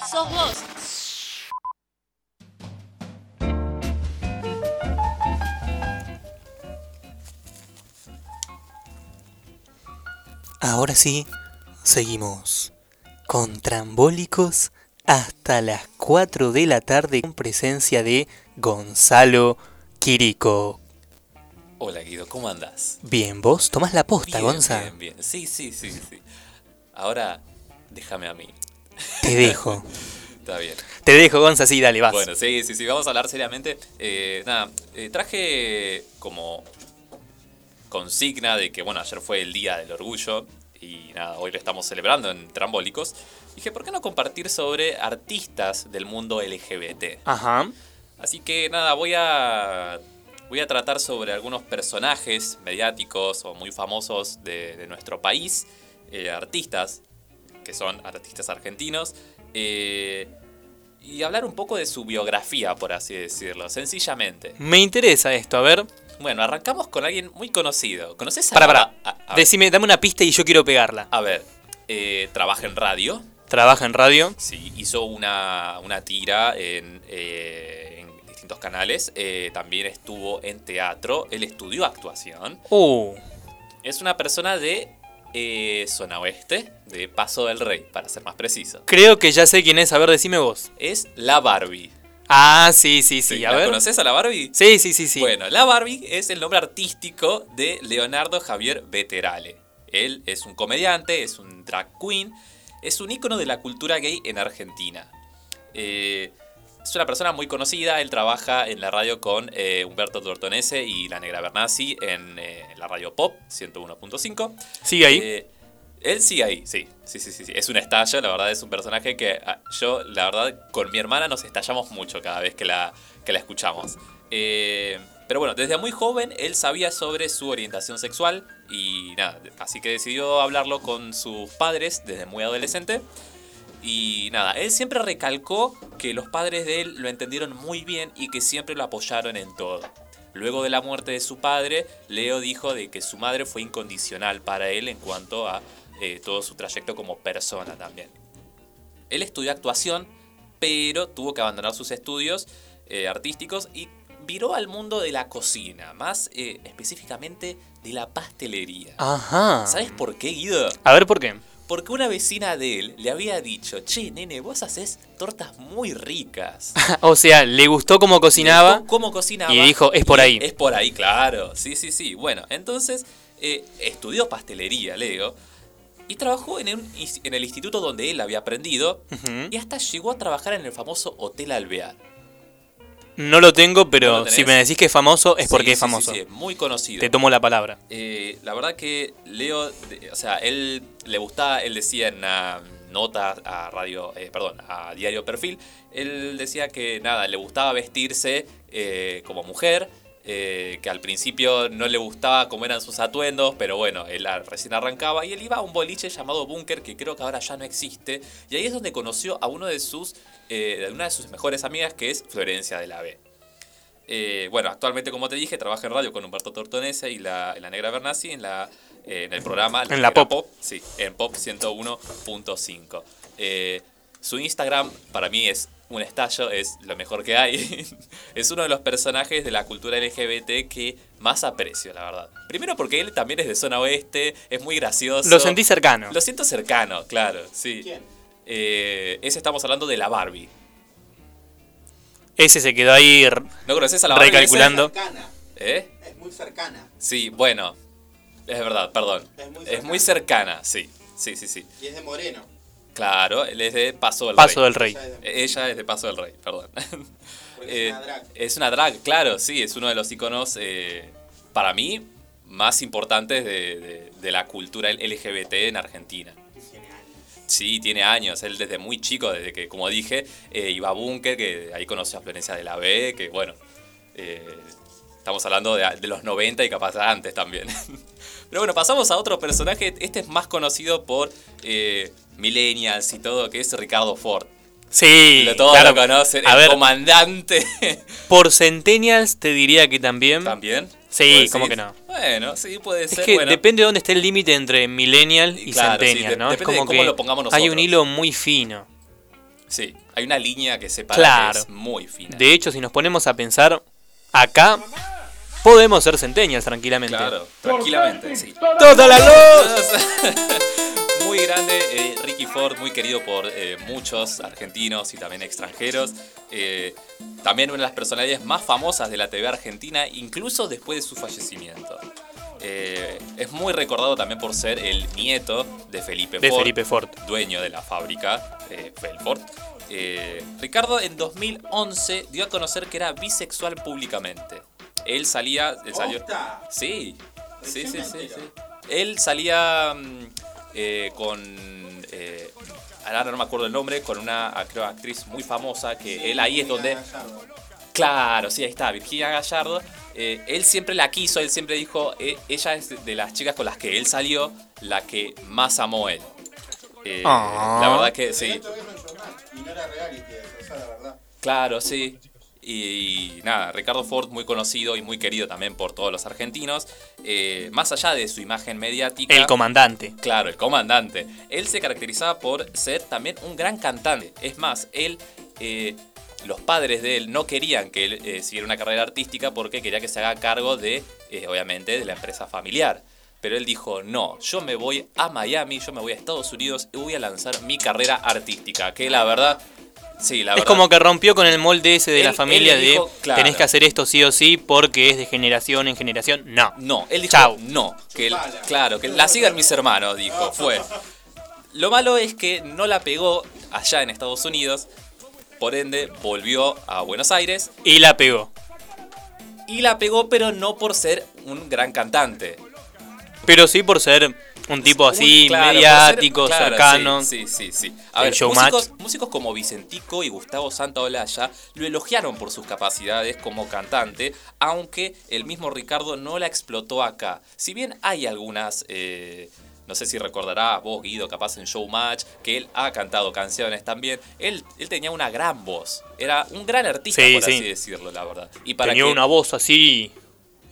Sos vos. Ahora sí, seguimos con trambólicos hasta las 4 de la tarde con presencia de Gonzalo Quirico. Hola Guido, ¿cómo andás? Bien, vos tomás la posta, Bien, Gonza. Bien, bien. Sí, sí, sí, sí. Ahora, déjame a mí. Te dejo. Está bien. Te dejo, Gonza, sí, dale, vas. Bueno, sí, sí, sí, vamos a hablar seriamente. Eh, nada, eh, traje como consigna de que, bueno, ayer fue el Día del Orgullo y nada, hoy lo estamos celebrando en Trambólicos. Dije, ¿por qué no compartir sobre artistas del mundo LGBT? Ajá. Así que nada, voy a voy a tratar sobre algunos personajes mediáticos o muy famosos de, de nuestro país, eh, artistas, que son artistas argentinos, eh, y hablar un poco de su biografía, por así decirlo, sencillamente. Me interesa esto, a ver. Bueno, arrancamos con alguien muy conocido. ¿Conoces a Para, para. a- a- a- Decime, dame una pista y yo quiero pegarla. A ver, eh, trabaja en radio. Trabaja en radio. Sí, hizo una, una tira en, eh, en distintos canales. eh, también estuvo en teatro. Él estudió actuación. Uh, Es una persona de eh, zona oeste, de Paso del Rey, para ser más preciso. creo que ya sé quién es. A ver, decime vos. Es la Barbie. Ah, sí, sí, sí. Sí, a ¿la ver. conoces a la Barbie? Sí, sí, sí, sí. Bueno, la Barbie es el nombre artístico de Leonardo Javier Veterale. Él es un comediante, es un drag queen, es un ícono de la cultura gay en Argentina. Eh, es una persona muy conocida, él trabaja en la radio con eh, Humberto Tortonese y la Negra Bernasi en eh, la radio Pop 101.5. Sigue ahí. Eh, él sigue ahí, sí. Sí, sí, sí, sí. Es un estallo, la verdad es un personaje que ah, yo, la verdad, con mi hermana nos estallamos mucho cada vez que la, que la escuchamos. Pero bueno, desde muy joven él sabía sobre su orientación sexual y nada, así que decidió hablarlo con sus padres desde muy adolescente. Y nada, él siempre recalcó que los padres de él lo entendieron muy bien y que siempre lo apoyaron en todo. Luego de la muerte de su padre, Leo dijo de que su madre fue incondicional para él en cuanto a eh, todo su trayecto como persona también. Él estudió actuación, pero tuvo que abandonar sus estudios eh, artísticos y viró al mundo de la cocina, más eh, específicamente de la pastelería. Ajá. ¿Sabes por qué, Guido? A ver por qué. Porque una vecina de él le había dicho, che, nene, vos haces tortas muy ricas. o sea, le gustó cómo cocinaba. Cómo cocinaba. y dijo, "Es por ahí". Es por ahí, claro. Sí, sí, sí. Bueno, entonces eh, estudió pastelería, Leo. Y trabajó en, un ins- en el instituto donde él había aprendido. Y hasta llegó a trabajar en el famoso Hotel Alvear. No lo tengo, pero ¿No lo tenés? si me decís que es famoso, es Sí, porque es famoso. Sí, sí, muy conocido. Te tomo la palabra. Eh, la verdad que Leo, o sea, él le gustaba, él decía en una nota a radio, eh, perdón, a Diario Perfil, él decía que nada, le gustaba vestirse eh, como mujer, eh, que al principio no le gustaba cómo eran sus atuendos, pero bueno, él recién arrancaba y él iba a un boliche llamado Bunker, que creo que ahora ya no existe, y ahí es donde conoció a uno de sus, eh, de una de sus mejores amigas, que es Florencia de la B. Eh, bueno, actualmente, como te dije, trabaja en radio con Humberto Tortonese y la, la Negra Bernasi en, la, eh, en el programa En la Negra Pop. Sí, en Pop 101.5. Eh, su Instagram para mí es un estallo, es lo mejor que hay. es uno de los personajes de la cultura LGBT que más aprecio, la verdad. Primero porque él también es de zona oeste, es muy gracioso. Lo sentí cercano. Lo siento cercano, claro, sí. ¿Quién? Eh, ese estamos hablando de la Barbie. Ese se quedó ahí ¿No conoces a la Barbie? recalculando. Cercana. ¿Eh? Es muy cercana. Sí, bueno. Es verdad, perdón. Es muy Es muy cercana, sí. Sí, sí, sí. Y es de Moreno. Claro, él es de Paso del Paso Rey. del Rey. Ella es de- Ella es de Paso del Rey, perdón. Porque Eh, es una drag. es una drag, claro, sí, es uno de los iconos, eh, para mí, más importantes de, de- de la cultura LGBT en Argentina. Sí, tiene años. Él desde muy chico, desde que, como dije, eh, iba a Bunker, que ahí conoció a Florencia de la B, que bueno, eh, estamos hablando de, de los 90 y capaz antes también. Pero bueno, pasamos a otro personaje. Este es más conocido por eh, millennials y todo, que es Ricardo Ford. Sí, Lo- todos claro. lo conocen, A el ver. comandante. Por Centennials te diría que también. ¿También? Sí, ¿Vos ¿cómo que no? Bueno, sí, puede Es ser. que bueno. depende de dónde esté el límite entre millennial y Claro, centennial, ¿no? Es de como cómo que lo pongamos hay un nosotros. hilo muy fino. Sí, hay una línea que separa Claro. que es muy fina. De hecho, si nos ponemos a pensar acá, podemos ser centennials tranquilamente. Claro, tranquilamente, sí. ¡Toda la luz! Muy grande, eh, Ricky Ford, muy querido por eh, muchos argentinos y también extranjeros. Eh, también una de las personalidades más famosas de la TV argentina, incluso después de su fallecimiento. Eh, es muy recordado también por ser el nieto de Felipe De Ford, Felipe Ford. dueño de la fábrica eh, Belfort. Eh, Ricardo en 2011 dio a conocer que era bisexual públicamente. Él salía, él salió, sí, sí, sí, sí, sí. Él salía mm, eh, con, eh, ahora no me acuerdo el nombre, con una creo, actriz muy famosa que él ahí es donde, claro, sí, ahí está, Virginia Gallardo. Eh, él siempre la quiso, él siempre dijo, eh, ella es de las chicas con las que él salió, la que más amó él. Eh, Ah. La verdad que sí. Y no era reality, esa es la verdad. Claro, sí. Y, nada, Ricardo Ford muy conocido y muy querido también por todos los argentinos. Eh, más allá de su imagen mediática. El comandante. Claro, el comandante. Él se caracterizaba por ser también un gran cantante. Es más, él, eh, los padres de él no querían que él eh, siguiera una carrera artística porque quería que se haga cargo de, obviamente, de la empresa familiar. Pero él dijo, no, yo me voy a Miami, yo me voy a Estados Unidos y voy a lanzar mi carrera artística. Que la verdad, sí, la Es verdad. como que rompió con el molde ese de Él- la familia de claro. tenés que hacer esto sí o sí porque es de generación en generación. No. No, él dijo Chau. no, que claro, que la sigan mis hermanos, dijo, fue. Lo malo es que no la pegó allá en Estados Unidos, por ende volvió a Buenos Aires Y la pegó. y la pegó, pero no por ser un gran cantante. Pero sí por ser un tipo así, Claro, por ser- mediático, claro, cercano. Sí, sí, sí. sí. A ver, músicos, músicos como Vicentico y Gustavo Santaolalla lo elogiaron por sus capacidades como cantante, aunque el mismo Ricardo no la explotó acá. Si bien hay algunas, eh, no sé si recordarás vos, Guido, capaz en Showmatch, que él ha cantado canciones también, él, él tenía una gran voz. Era un gran artista, Sí, por sí. así decirlo, la verdad. Y para Tenía que- una voz así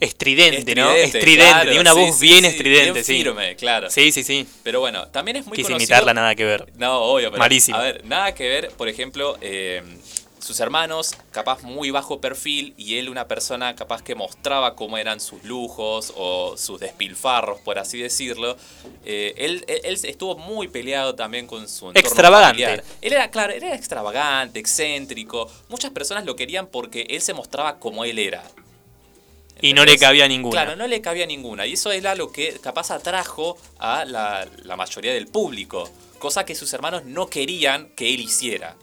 estridente, ¿no? Estridente, claro, una voz sí, bien sí, estridente, bien sí. claro. Sí, sí, sí. Pero bueno, también es muy Quise conocido. imitarla, nada que ver. No, obvio, pero. Malísimo. A ver, nada que ver, por ejemplo, eh, sus hermanos, capaz muy bajo perfil, y él una persona capaz que mostraba cómo eran sus lujos o sus despilfarros, por así decirlo. Eh, él, él- él estuvo muy peleado también con su entorno Extravagante. familiar. Él era, claro, él era extravagante, excéntrico. Muchas personas lo querían porque él se mostraba como él era. Y no le cabía ninguna. Claro, no le cabía ninguna. Y eso era lo que capaz atrajo a la, la mayoría del público. Cosa que sus hermanos no querían que él hiciera.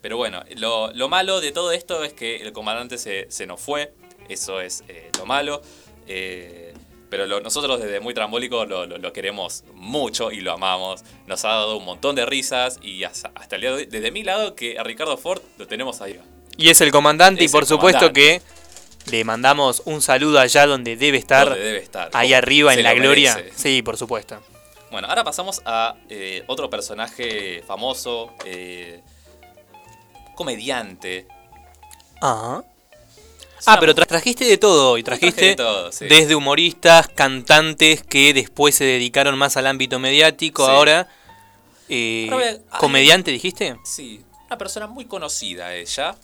Pero bueno, lo, lo malo de todo esto es que el comandante se, se nos fue. Eso es eh, lo malo. Eh, pero lo- nosotros desde Muy Trambólico lo, lo- lo queremos mucho y lo amamos. Nos ha dado un montón de risas y hasta, hasta el día de hoy, desde mi lado, que a Ricardo Ford lo tenemos ahí. Y es el comandante Es y por supuesto comandante. que le mandamos un saludo allá donde debe estar. Donde debe estar. Ahí arriba en la lo gloria. merece. Sí, por supuesto. Bueno, ahora pasamos a eh, otro personaje famoso, eh, comediante. Ah. Ah, pero tra- trajiste de todo hoy. Traje Trajiste de todo, sí. desde humoristas, cantantes que después se dedicaron más al ámbito mediático. Sí. Ahora, eh, Ahora voy a- comediante, dijiste. Sí, una persona muy conocida ella.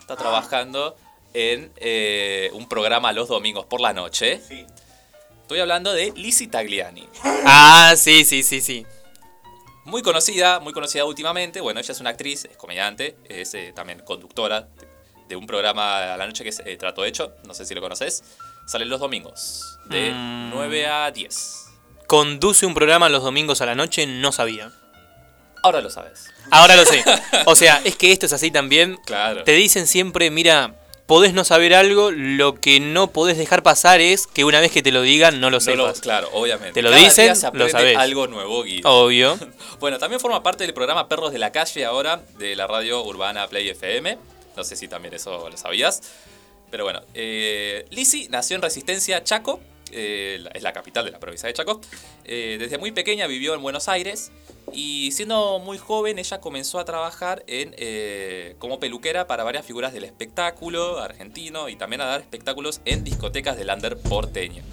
Está trabajando en eh, un programa los domingos por la noche. Estoy hablando de Lizzie Tagliani. Ah, sí, sí, sí, sí. Muy conocida, muy conocida últimamente. Bueno, ella es una actriz, es comediante, es eh, también conductora de, de un programa a la noche que es eh, Trato Hecho. No sé si lo conoces. Sale los domingos, de Mm. 9 a 10. Conduce un programa los domingos a la noche, no sabía. Ahora lo sabes. Ahora lo sé. O sea, es que esto es así también. Claro. Te dicen siempre, mira, podés no saber algo, lo que no podés dejar pasar es que una vez que te lo digan no lo No lo- sepas. claro, obviamente. Te lo Cada dicen, día se lo sabés. algo nuevo, Guido. Obvio. Bueno, también forma parte del programa Perros de la Calle ahora, de la radio urbana Play FM. No sé si también eso lo sabías. Pero bueno, eh, Lizzy nació en Resistencia, Chaco. Eh, es la capital de la provincia de Chaco. Eh, desde muy pequeña vivió en Buenos Aires y siendo muy joven ella comenzó a trabajar en, eh, como peluquera para varias figuras del espectáculo argentino y también a dar espectáculos en discotecas del under porteño.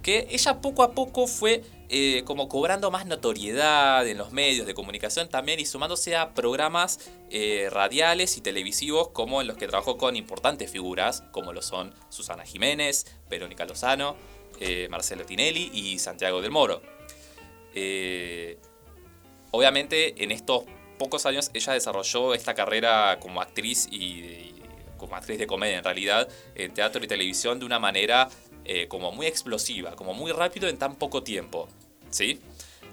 Que ella poco a poco fue como cobrando más notoriedad en los medios de comunicación también y sumándose a programas radiales y televisivos como en los que trabajó con importantes figuras como lo son Susana Jiménez, Verónica Lozano, eh, Marcelo Tinelli y Santiago del Moro. Eh, obviamente en estos pocos años ella desarrolló esta carrera como actriz y, como actriz de comedia en realidad en teatro y televisión de una manera eh, como muy explosiva, como muy rápido en tan poco tiempo. ¿Sí?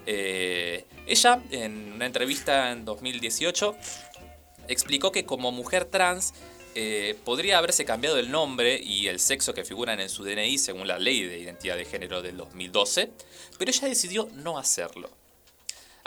Ella en una entrevista en 2018 explicó que como mujer trans eh, podría haberse cambiado el nombre y el sexo que figuran en su DNI según la ley de identidad de género del 2012, pero ella decidió no hacerlo.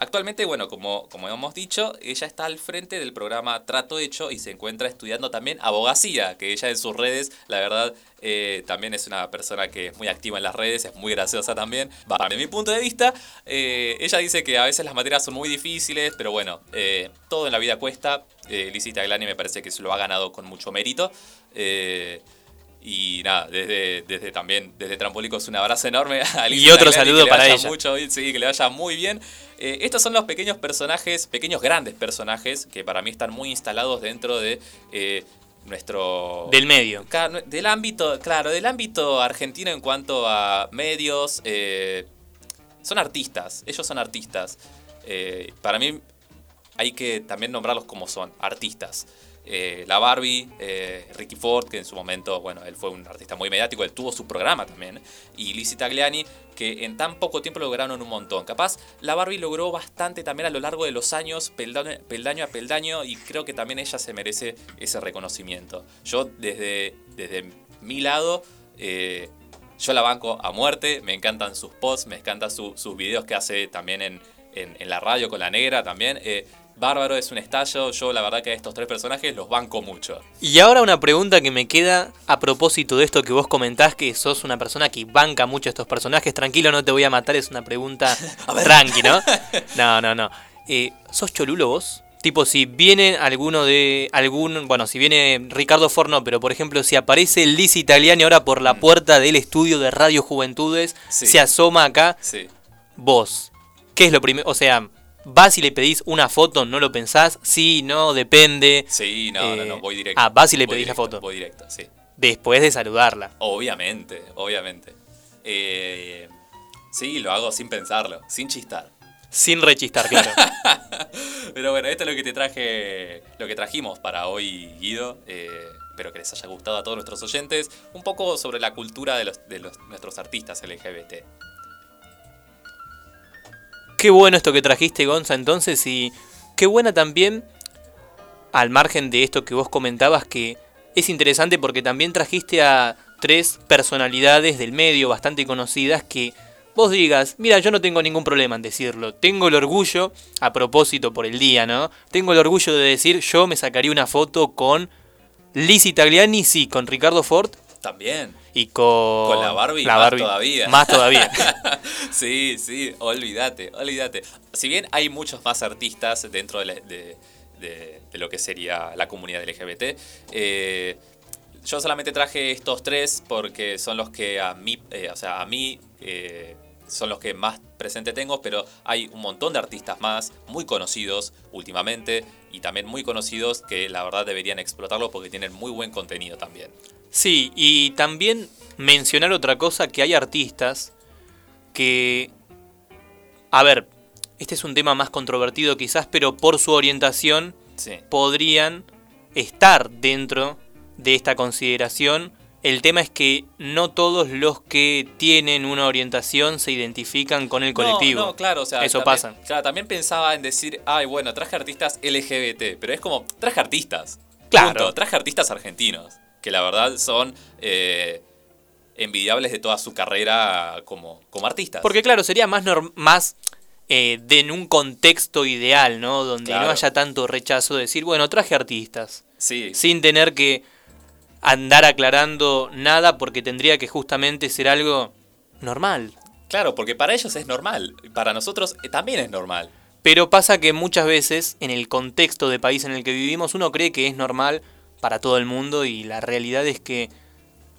Actualmente, bueno, como, como hemos dicho, ella está al frente del programa Trato Hecho y se encuentra estudiando también abogacía, que ella en sus redes, la verdad, eh, también es una persona que es muy activa en las redes, es muy graciosa también. Para mi punto de vista, eh, ella dice que a veces las materias son muy difíciles, pero bueno, eh, todo en la vida cuesta. Eh, Lizzie Taglani me parece que se lo ha ganado con mucho mérito. Y nada, desde, desde también, desde Trampólicos un abrazo enorme a Y otro saludo que le para vaya ella. mucho, sí, que le vaya muy bien. Eh, estos son los pequeños personajes, pequeños grandes personajes, que para mí están muy instalados dentro de eh, nuestro... Del medio. Del ámbito, claro, del ámbito argentino en cuanto a medios. eh, son artistas, ellos son artistas. Para mí hay que también nombrarlos como son, artistas. Eh, la Barbie, eh, Ricky Ford, que en su momento, bueno, él fue un artista muy mediático, él tuvo su programa también, y Lizzie Tagliani, que en tan poco tiempo lograron un montón. Capaz, la Barbie logró bastante también a lo largo de los años, peldaño, a peldaño, y creo que también ella se merece ese reconocimiento. Yo, desde, desde mi lado, eh, yo la banco a muerte, me encantan sus posts, me encantan su- sus videos que hace también en, en- la radio con la negra también. Bárbaro es un estallo, yo la verdad que a estos tres personajes los banco mucho. Y ahora una pregunta que me queda a propósito de esto que vos comentás, que sos una persona que banca mucho a estos personajes. Tranquilo, no te voy a matar, es una pregunta tranqui, ¿no? No, no, no. Eh, ¿Sos cholulo vos? Tipo, si viene alguno de. algún. Bueno, si viene Ricardo Forno, pero por ejemplo, si aparece Liz Italiani ahora por la puerta del estudio de Radio Juventudes, Sí. se asoma acá, Sí. vos, ¿qué es lo primero? O sea, vas y le pedís una foto, no lo pensás, sí, no, depende. Sí, no, no, Eh, no, voy directo. Ah, vas y le pedís la foto. Voy directo, sí. Después de saludarla. Obviamente, obviamente. Eh, sí, lo hago sin pensarlo, sin chistar. Sin rechistar, claro. Pero bueno, esto es lo que te traje, lo que trajimos para hoy, Guido. Eh, espero que les haya gustado a todos nuestros oyentes. Un poco sobre la cultura de, los, de los- nuestros artistas LGBT. Qué bueno esto que trajiste, Gonza, entonces, y qué buena también, al margen de esto que vos comentabas, que es interesante porque también trajiste a tres personalidades del medio bastante conocidas que vos digas, mira, yo no tengo ningún problema en decirlo, tengo el orgullo, a propósito por el día, ¿no? Tengo el orgullo de decir, yo me sacaría una foto con Lizzie Tagliani, sí, con Ricardo Ford También. Y con... Con la Barbie, la más todavía. Más todavía. sí, sí, olvídate, olvídate. Si bien hay muchos más artistas dentro de, la- de- de- de lo que sería la comunidad LGBT, eh, yo solamente traje estos tres porque son los que a mí, eh, o sea, a mí eh, son los que más presente tengo, pero hay un montón de artistas más muy conocidos últimamente y también muy conocidos que la verdad deberían explotarlo porque tienen muy buen contenido también. Sí, y también mencionar otra cosa, que hay artistas que... A ver, este es un tema más controvertido quizás, pero por su orientación Sí. podrían estar dentro de esta consideración. El tema es que no todos los que tienen una orientación se identifican con el colectivo. No, no, claro, o sea, Eso también- pasa. Claro, también pensaba en decir, ay, bueno, traje artistas LGBT, pero es como, traje artistas. Claro. Punto. Traje artistas argentinos, que la verdad son eh, envidiables de toda su carrera como, como artistas. Porque claro, sería más, más eh, de en un contexto ideal, ¿no? Donde no haya tanto rechazo de decir, bueno, traje artistas. Sí. Sin tener que andar aclarando nada porque tendría que justamente ser algo normal. Claro, porque para ellos es normal. Para nosotros eh, también es normal. Pero pasa que muchas veces, en el contexto de país en el que vivimos, uno cree que es normal para todo el mundo y la realidad es que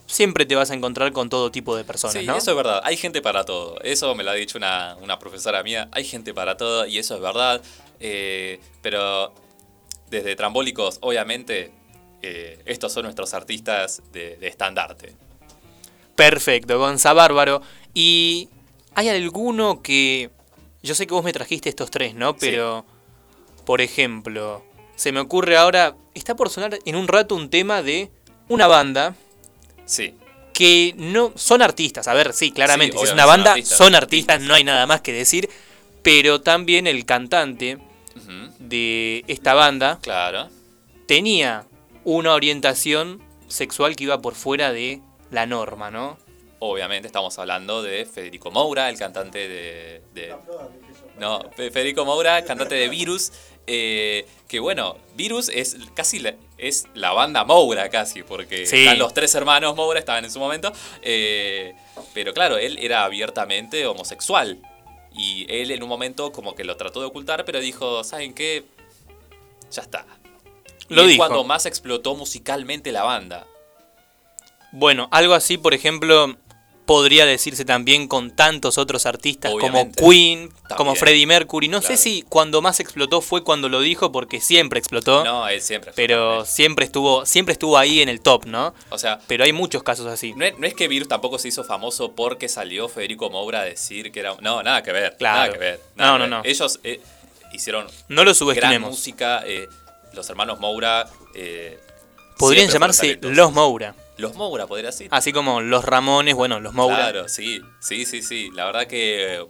siempre te vas a encontrar con todo tipo de personas, Sí, ¿no? eso es verdad. Hay gente para todo. Eso me lo ha dicho una, una profesora mía. Hay gente para todo y eso es verdad. Eh, pero desde Trambólicos, obviamente, eh, estos son nuestros artistas de, de estandarte. Perfecto, Gonza Bárbaro. ¿Y hay alguno que... Yo sé que vos me trajiste estos tres, ¿no? Pero, por ejemplo, se me ocurre ahora... Está por sonar en un rato un tema de una banda Sí. que no son artistas. A ver, sí, claramente, Sí, si es una banda, son artistas, son artistas, no hay nada más que decir. Pero también el cantante de esta banda Claro. tenía una orientación sexual que iba por fuera de la norma, ¿no? Obviamente estamos hablando de Federico Moura, el cantante de... de- no, Fe- Federico Moura, cantante de Virus. Eh, que bueno, Virus es casi la, es la banda Moura casi, porque Sí. están los tres hermanos Moura, estaban en su momento. eh, pero claro, él era abiertamente homosexual. Y él en un momento como que lo trató de ocultar, pero dijo, ¿saben qué? Ya está. Y Lo es dijo. cuando más explotó musicalmente la banda. Bueno, algo así, por ejemplo, podría decirse también con tantos otros artistas Obviamente. como Queen, como. Freddie Mercury. No sé si cuando más explotó fue cuando lo dijo, porque siempre explotó. No, él siempre. fue pero siempre estuvo, siempre estuvo ahí en el top, ¿no? O sea, Pero hay muchos casos así. No es, no es que Virus tampoco se hizo famoso porque salió Federico Moura a decir que era. No, nada que ver. Claro. Nada que ver. nada No, que no, ver. no. Ellos eh, hicieron. No lo Gran música. eh, los hermanos Moura. eh, Podrían llamarse. Los Moura. Los Moura, podría decir. Así como los Ramones, bueno, los Moura. Claro, sí. Sí, sí, sí. La verdad que. eh,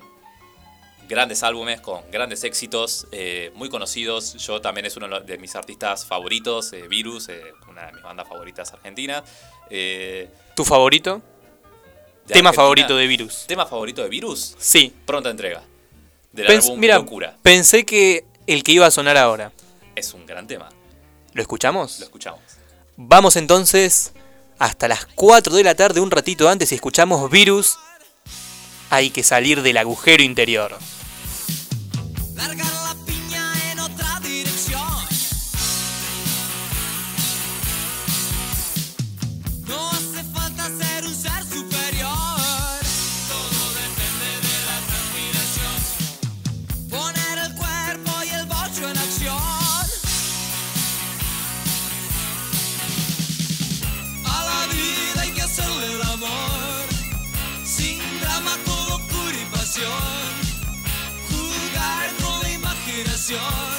Grandes álbumes con grandes éxitos, eh, muy conocidos. Yo también es uno de mis artistas favoritos, eh, Virus, eh, una de mis bandas favoritas argentinas. ¿Tu favorito? Tema Argentina. favorito de Virus. ¿Tema favorito de Virus? Sí. Pronta entrega. Del Pens- álbum mira, Locura. pensé que el que iba a sonar ahora. Es un gran tema. ¿Lo escuchamos? Lo escuchamos. Vamos entonces hasta las 4 de la tarde, un ratito antes, y escuchamos Virus. Hay que salir del agujero interior. your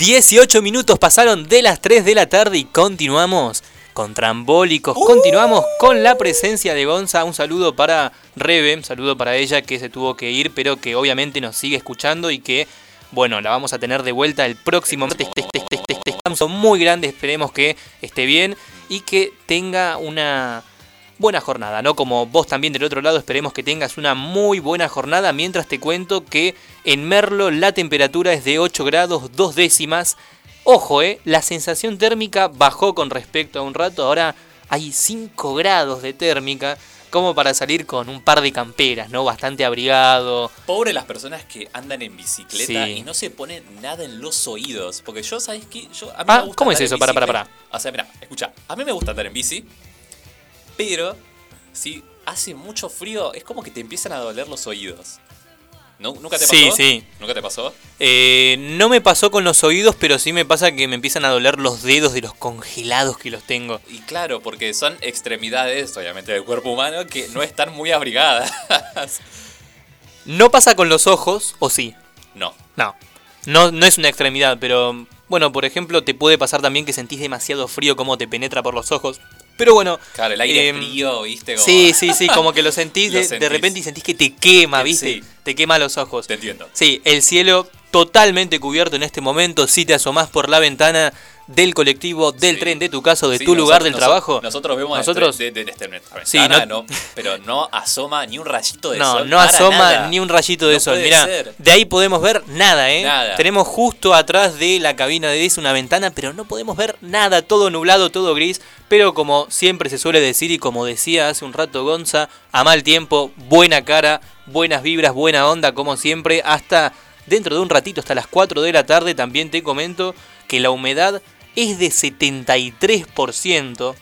18 minutos pasaron de las 3 de la tarde y continuamos con Trambólicos. Continuamos con la presencia de Gonza. Un saludo para Rebe, un saludo para ella que se tuvo que ir, pero que obviamente nos sigue escuchando y que, bueno, la vamos a tener de vuelta el próximo martes. Son muy grandes, esperemos que esté bien y que tenga una buena jornada, ¿no? Como vos también del otro lado, esperemos que tengas una muy buena jornada. Mientras te cuento que en Merlo la temperatura es de 8 grados 2 décimas. Ojo, ¿eh? La sensación térmica bajó con respecto a un rato. Ahora hay 5 grados de térmica. Como para salir con un par de camperas, ¿no? Bastante abrigado. Pobre las personas que andan en bicicleta Sí. y no se ponen nada en los oídos. Porque yo, ¿sabes qué? Yo, a mí Ah, me gusta ¿cómo es eso? Para, para, bicicleta. O sea, mira, escucha. A mí me gusta andar en bici. Pero si hace mucho frío, es como que te empiezan a doler los oídos. ¿No? ¿Nunca te pasó? Sí, sí. ¿Nunca te pasó? Eh, no me pasó con los oídos, pero sí me pasa que me empiezan a doler los dedos de los congelados que los tengo. Y claro, porque son extremidades, obviamente, del cuerpo humano que no están muy abrigadas. No pasa con los ojos, ¿o sí? no. No. No, no es una extremidad, pero bueno, por ejemplo, te puede pasar también que sentís demasiado frío como te penetra por los ojos. Pero bueno. Claro, el aire em, frío, ¿viste? Como- Sí, sí, sí, como que lo sentís, Lo de, de repente y sentís que te quema, Que ¿viste? sí. Te quema los ojos. Te entiendo. Sí, el cielo totalmente cubierto en este momento. Si te asomás por la ventana del colectivo, del tren, de tu casa, de Sí, tu lugar del trabajo. Nosotros vemos nosotros de, de, de este- Sí, no- no, pero no asoma ni un rayito de no, sol. no para asoma nada. ni un rayito de No sol. Mira, de ahí podemos ver nada, ¿eh? Nada. Tenemos justo atrás de la cabina de es una ventana, pero no podemos ver nada, todo nublado, todo gris. Pero como siempre se suele decir y como decía hace un rato Gonza, a mal tiempo, buena cara, buenas vibras, buena onda, como siempre. Hasta dentro de un ratito, hasta las 4 de la tarde, también te comento que la humedad es de 73%.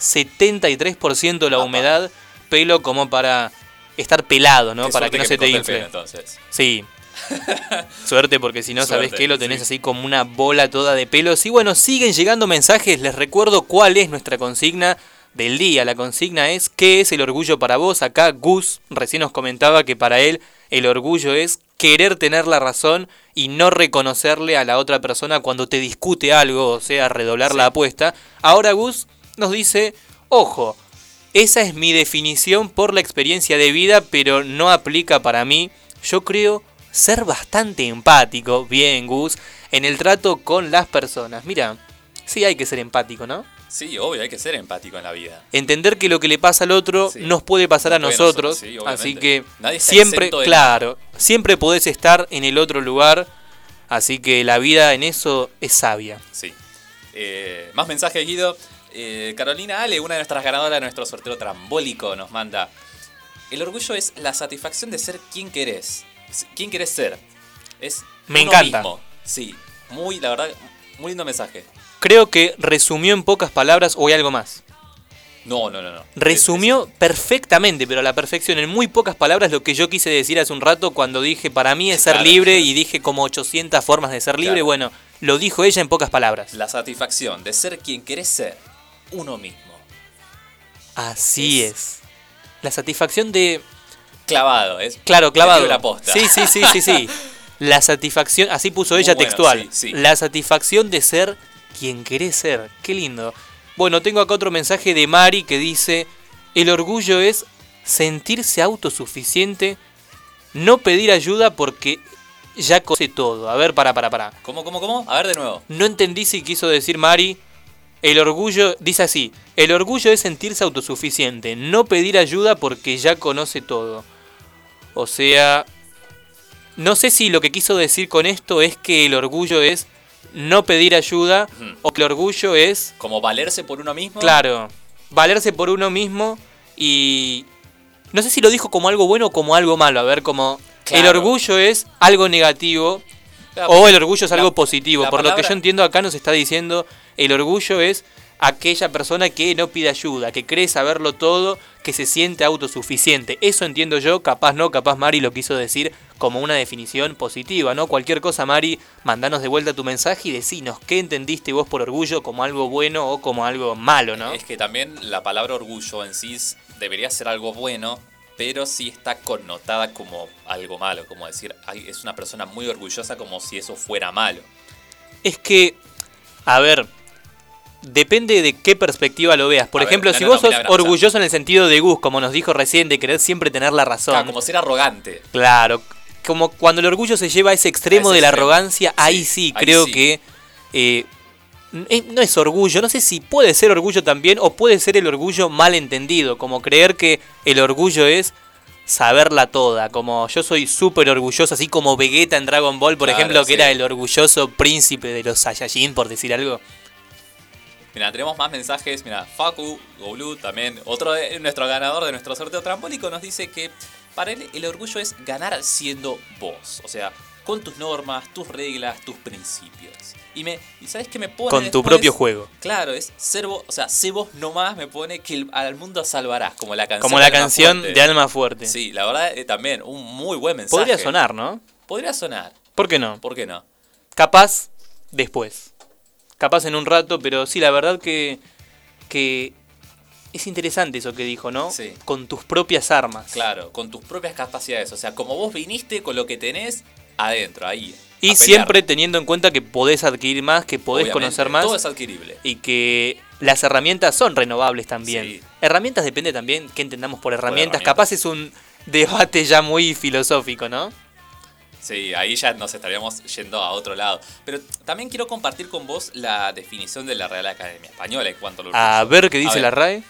73% la humedad, pelo como para estar pelado, ¿no? Qué para que no que se te infle. pelo, entonces. Sí. Suerte porque si no, ¿sabes qué? Lo sí. tenés así como una bola toda de pelos. Y bueno, siguen llegando mensajes. Les recuerdo cuál es nuestra consigna del día. La consigna es ¿qué es el orgullo para vos? Acá Gus recién nos comentaba que para él el orgullo es querer tener la razón y no reconocerle a la otra persona cuando te discute algo, o sea, redoblar la apuesta. Ahora Gus nos dice, ojo, esa es mi definición por la experiencia de vida, pero no aplica para mí. Yo creo ser bastante empático, bien Gus, en el trato con las personas. Mira, sí hay que ser empático, ¿no? Sí, obvio, hay que ser empático en la vida. Entender que lo que le pasa al otro nos puede pasar a nosotros. sí, así que Nadie siempre, de claro, siempre podés estar en el otro lugar. Así que la vida en eso es sabia. Sí. Eh, más mensajes, Guido. Eh, Carolina Ale, una de nuestras ganadoras de nuestro sorteo trambólico, nos manda. El orgullo es la satisfacción de ser quien querés. ¿Quién querés ser? Es Me uno encanta. mismo. Sí, muy, la verdad, muy lindo mensaje. Creo que resumió en pocas palabras o hay algo más. No, no, no, no. Resumió perfectamente, pero a la perfección, en muy pocas palabras, lo que yo quise decir hace un rato cuando dije para mí es ser Claro. libre y dije como 800 formas de ser libre. Claro. Bueno, lo dijo ella en pocas palabras. La satisfacción de ser quien querés ser. Uno mismo. Así es. La satisfacción de. Clavado, ¿es? Claro, clavado. La posta. Sí, sí, sí, sí, sí. La satisfacción, así puso ella bueno, textual. sí, sí. La satisfacción de ser quien querés ser. Qué lindo. Bueno, tengo acá otro mensaje de Mari que dice: El orgullo es sentirse autosuficiente, no pedir ayuda porque ya conoce todo. A ver, para, para, para. ¿Cómo, cómo, cómo? A ver de nuevo. No entendí si quiso decir Mari. El orgullo, dice así, el orgullo es sentirse autosuficiente, no pedir ayuda porque ya conoce todo. O sea, no sé si lo que quiso decir con esto es que el orgullo es no pedir ayuda o que el orgullo es, Como valerse por uno mismo. claro, valerse por uno mismo y... No sé si lo dijo como algo bueno o como algo malo, a ver, como... El orgullo es algo negativo o el orgullo es la- algo positivo. la Por lo que yo entiendo acá nos está diciendo, el orgullo es aquella persona que no pide ayuda, que cree saberlo todo, que se siente autosuficiente. Eso entiendo yo, capaz no, capaz Mari lo quiso decir como una definición positiva, ¿no? Cualquier cosa, Mari, mandanos de vuelta tu mensaje y decinos qué entendiste vos por orgullo como algo bueno o como algo malo, ¿no? Es que también la palabra orgullo en sí debería ser algo bueno, pero sí está connotada como algo malo, como decir, "Ay, es una persona muy orgullosa como si eso fuera malo. Es que, a ver, depende de qué perspectiva lo veas. Por A ver, ejemplo, no, si no, vos no, sos orgulloso en el sentido de Gus, como nos dijo recién, de querer siempre tener la razón. Claro, como ser arrogante. Claro, como cuando el orgullo se lleva a ese extremo A ese de la extremo. arrogancia, ahí Sí, sí, ahí creo sí. que eh, eh, no es orgullo, no sé si puede ser orgullo también o puede ser el orgullo mal entendido, como creer que el orgullo es saberla toda, como yo soy súper orgulloso, así como Vegeta en Dragon Ball, por Claro, ejemplo, que sí. era el orgulloso príncipe de los Saiyajin, por decir algo. Mira, tenemos más mensajes. Mira, Facu, Goblu, también, otro de nuestro ganador de nuestro sorteo trambólico, nos dice que para él el orgullo es ganar siendo vos. O sea, con tus normas, tus reglas, tus principios. Y me, ¿y sabes qué me pone? Con tu después? propio juego. Claro, es ser vos, o sea, sé vos nomás me pone que el- al mundo salvarás, como la canción. Como la de Alma canción Fuerte. de Alma Fuerte. Sí, la verdad eh, también, un muy buen mensaje. Podría sonar, ¿no? Podría sonar. ¿Por qué no? ¿Por qué no? Capaz después. Capaz en un rato, pero sí, la verdad que, que es interesante eso que dijo, ¿no? Sí. Con tus propias armas. Claro, con tus propias capacidades. O sea, como vos viniste con lo que tenés adentro, ahí. Y a siempre teniendo en cuenta que podés adquirir más, que podés Obviamente, conocer más. Todo es adquirible. Y que las herramientas son renovables también. Sí. Herramientas depende también qué entendamos por herramientas. herramientas. Capaz es un debate ya muy filosófico, ¿no? Sí, ahí ya nos estaríamos yendo a otro lado. Pero también quiero compartir con vos la definición de la Real Academia Española en cuanto al orgullo. A ver qué A dice ver, la RAE.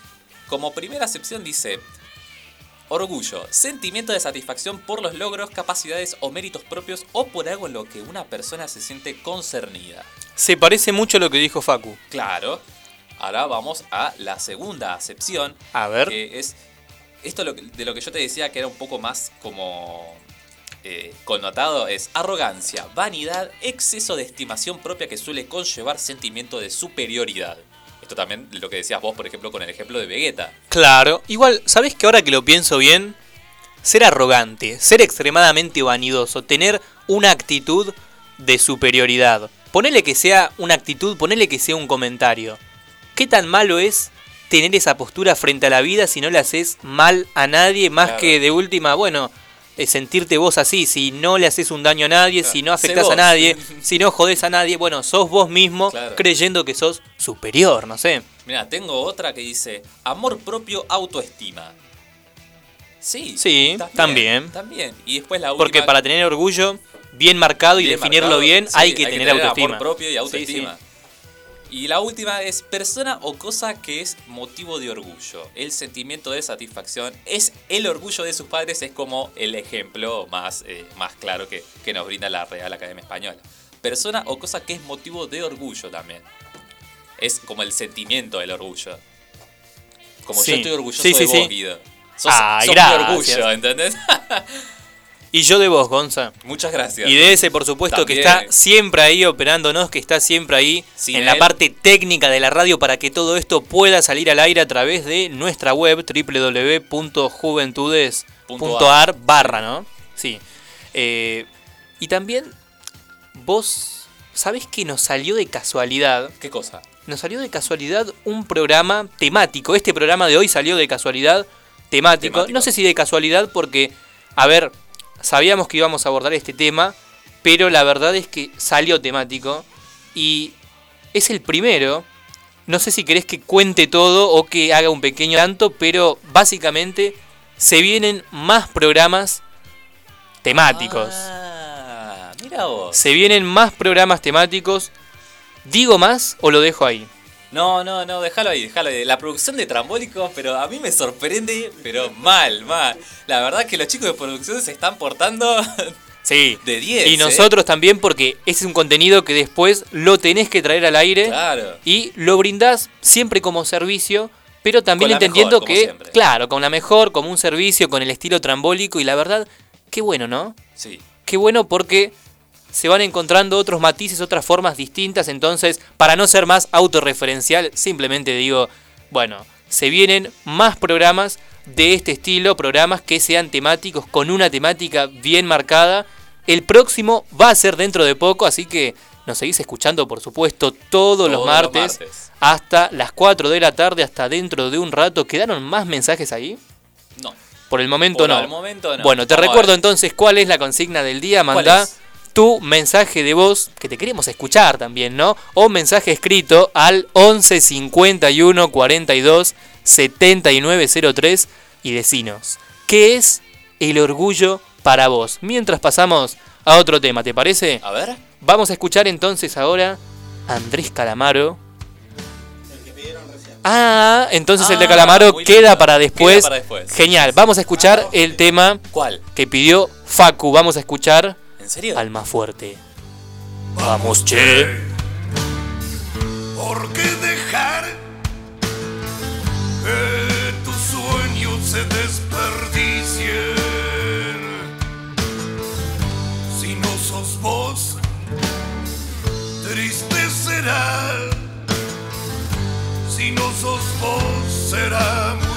Como primera acepción dice, orgullo, sentimiento de satisfacción por los logros, capacidades o méritos propios o por algo en lo que una persona se siente concernida. Se parece mucho a lo que dijo Facu. Claro. Ahora vamos a la segunda acepción. A ver. Que es esto de lo que yo te decía que era un poco más como eh, connotado es arrogancia, vanidad, exceso de estimación propia que suele conllevar sentimiento de superioridad. Esto también lo que decías vos, por ejemplo, con el ejemplo de Vegeta. Claro, igual, ¿sabés que ahora que lo pienso bien? Ser arrogante, ser extremadamente vanidoso, tener una actitud de superioridad. Ponele que sea una actitud, ponele que sea un comentario. ¿Qué tan malo es tener esa postura frente a la vida si no le haces mal a nadie más Claro. que de última, bueno, sentirte vos así, si no le haces un daño a nadie, Claro, si no afectás a nadie, si no jodés a nadie, bueno, sos vos mismo Claro. creyendo que sos superior, no sé. Mira, tengo otra que dice amor propio, autoestima. Sí, Sí, también. También. Y después la última. Porque para tener orgullo bien marcado y definirlo marcado, bien, sí, hay que tener autoestima. Amor propio y Sí, autoestima. sí. Y la última es persona o cosa que es motivo de orgullo. El sentimiento de satisfacción es el orgullo de sus padres, es como el ejemplo más, eh, más claro que, que nos brinda la Real Academia Española. Persona o cosa que es motivo de orgullo también. Es como el sentimiento del orgullo. Como Sí. yo estoy orgulloso Sí, sí, de vos. Guido. Sos, Ay, sos mi orgullo, ¿entendés? Y yo de vos, Gonza. Muchas gracias. Y de ese, por supuesto, que está siempre ahí operándonos, que está siempre ahí Sin en la parte técnica de la radio para que todo esto pueda salir al aire a través de nuestra web www.juventudes.ar barra, ¿no? Sí. Eh, y también, vos, ¿sabés que nos salió de casualidad? ¿Qué cosa? Nos salió de casualidad un programa temático. Este programa de hoy salió de casualidad temático. Temático. No sé si de casualidad porque, a ver, sabíamos que íbamos a abordar este tema, pero la verdad es que salió temático y es el primero. No sé si querés que cuente todo o que haga un pequeño tanto, pero básicamente se vienen más programas temáticos. Ah, mira vos. Se vienen más programas temáticos. ¿Digo más o lo dejo ahí? No, no, no, déjalo ahí, déjalo ahí. La producción de Trambólicos, pero a mí me sorprende, pero mal, mal. La verdad que los chicos de producción se están portando Sí. de 10. Y ¿eh? nosotros también porque ese es un contenido que después lo tenés que traer al aire Claro. y lo brindás siempre como servicio, pero también entendiendo mejor, que, siempre. claro, con la mejor, como un servicio, con el estilo trambólico y la verdad, qué bueno, ¿no? Sí. Qué bueno porque se van encontrando otros matices, otras formas distintas, entonces, para no ser más autorreferencial, simplemente digo, bueno, se vienen más programas de este estilo, programas que sean temáticos, con una temática bien marcada. El próximo va a ser dentro de poco, así que nos seguís escuchando, por supuesto, todos, Todos los los martes, hasta las 4 de la tarde, hasta dentro de un rato. ¿Quedaron más mensajes ahí? No. Por el momento Por no. el momento no. Bueno, te Vamos recuerdo entonces cuál es la consigna del día. ¿Cuál Mandá? Tu mensaje de voz, que te queremos escuchar también, ¿no? O mensaje escrito al 11 51 42 7903 y decinos, ¿qué es el orgullo para vos? Mientras pasamos a otro tema, ¿te parece? A ver. Vamos a escuchar entonces ahora a Andrés Calamaro. Ah, entonces el de Ah, Calamaro queda para después. Queda para después. Genial, vamos a escuchar el tema ¿Cuál? que pidió Facu. Vamos a escuchar ¿En serio? al más fuerte. Vamos, che. ¿Por qué dejar que tus sueños se desperdicien? Si no sos vos, triste será. Si no sos vos, será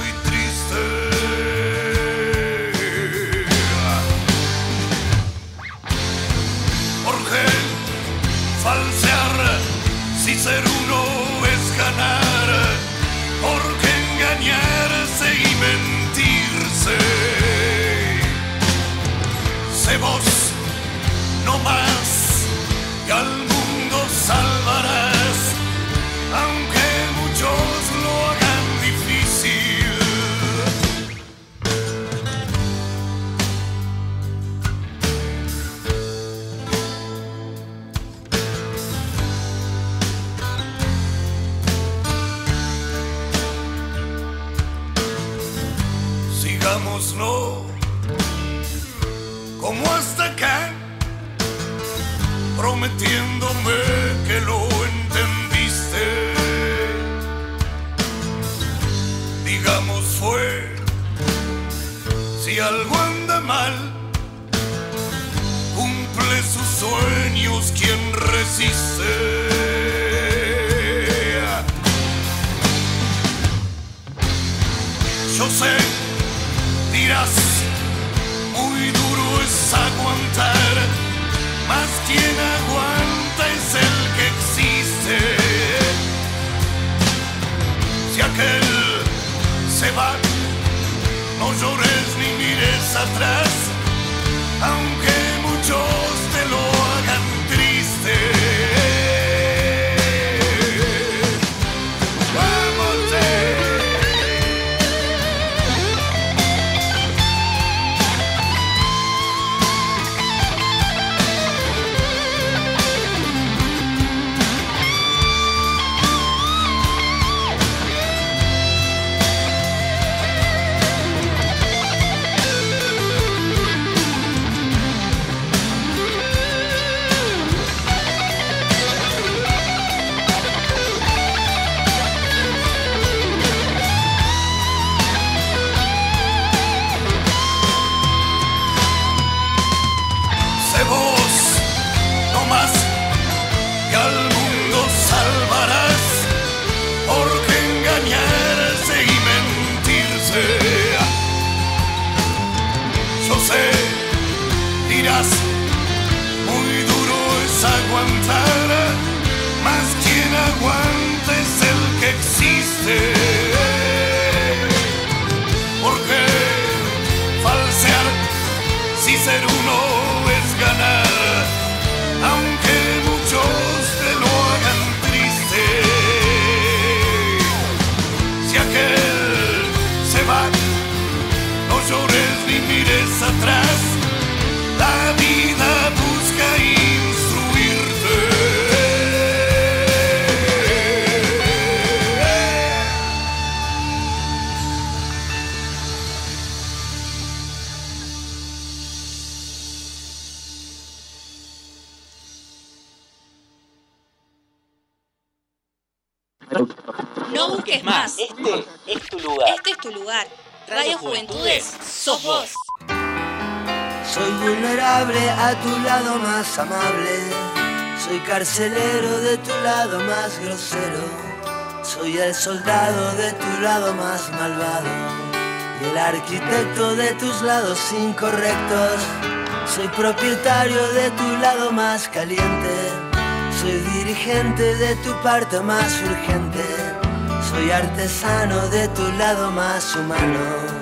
prometiéndome que lo entendiste. Digamos fue, si algo anda mal, cumple sus sueños quien resiste. Yo sé, dirás, quien aguanta es el que existe. Si aquel se va, no llores ni mires atrás, aunque muchos te lo one time. Juventudes, sos. Soy vulnerable a tu lado más amable. Soy carcelero de tu lado más grosero. Soy el soldado de tu lado más malvado. Y el arquitecto de tus lados incorrectos. Soy propietario de tu lado más caliente. Soy dirigente de tu parte más urgente. Soy artesano de tu lado más humano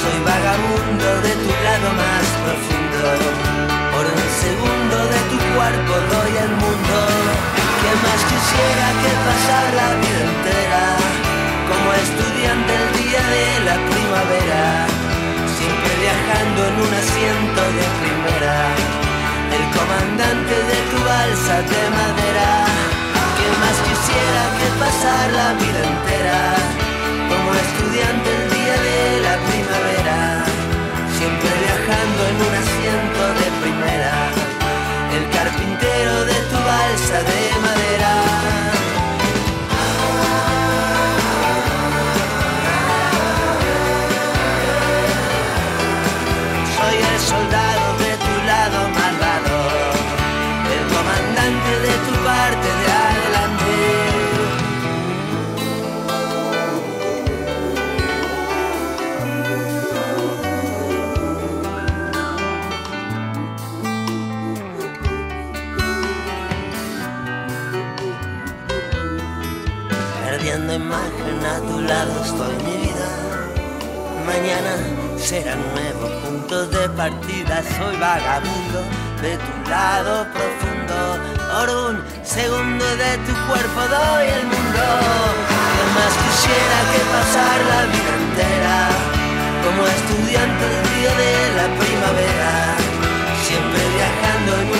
Soy vagabundo de tu lado más profundo. Por un segundo de tu cuerpo doy al mundo. Que más quisiera que pasar la vida entera como estudiante el día de la primavera. Siempre viajando en un asiento de primera. El comandante de tu balsa de madera. Que más quisiera que pasar la vida entera como estudiante el día de la primavera, en un asiento de primera, el carpintero de tu balsa de madera. Mañana será un nuevo punto de partida. Soy vagabundo de tu lado profundo. Por un segundo de tu cuerpo doy el mundo. Que más quisiera que pasar la vida entera como estudiante el día de la primavera. Siempre viajando en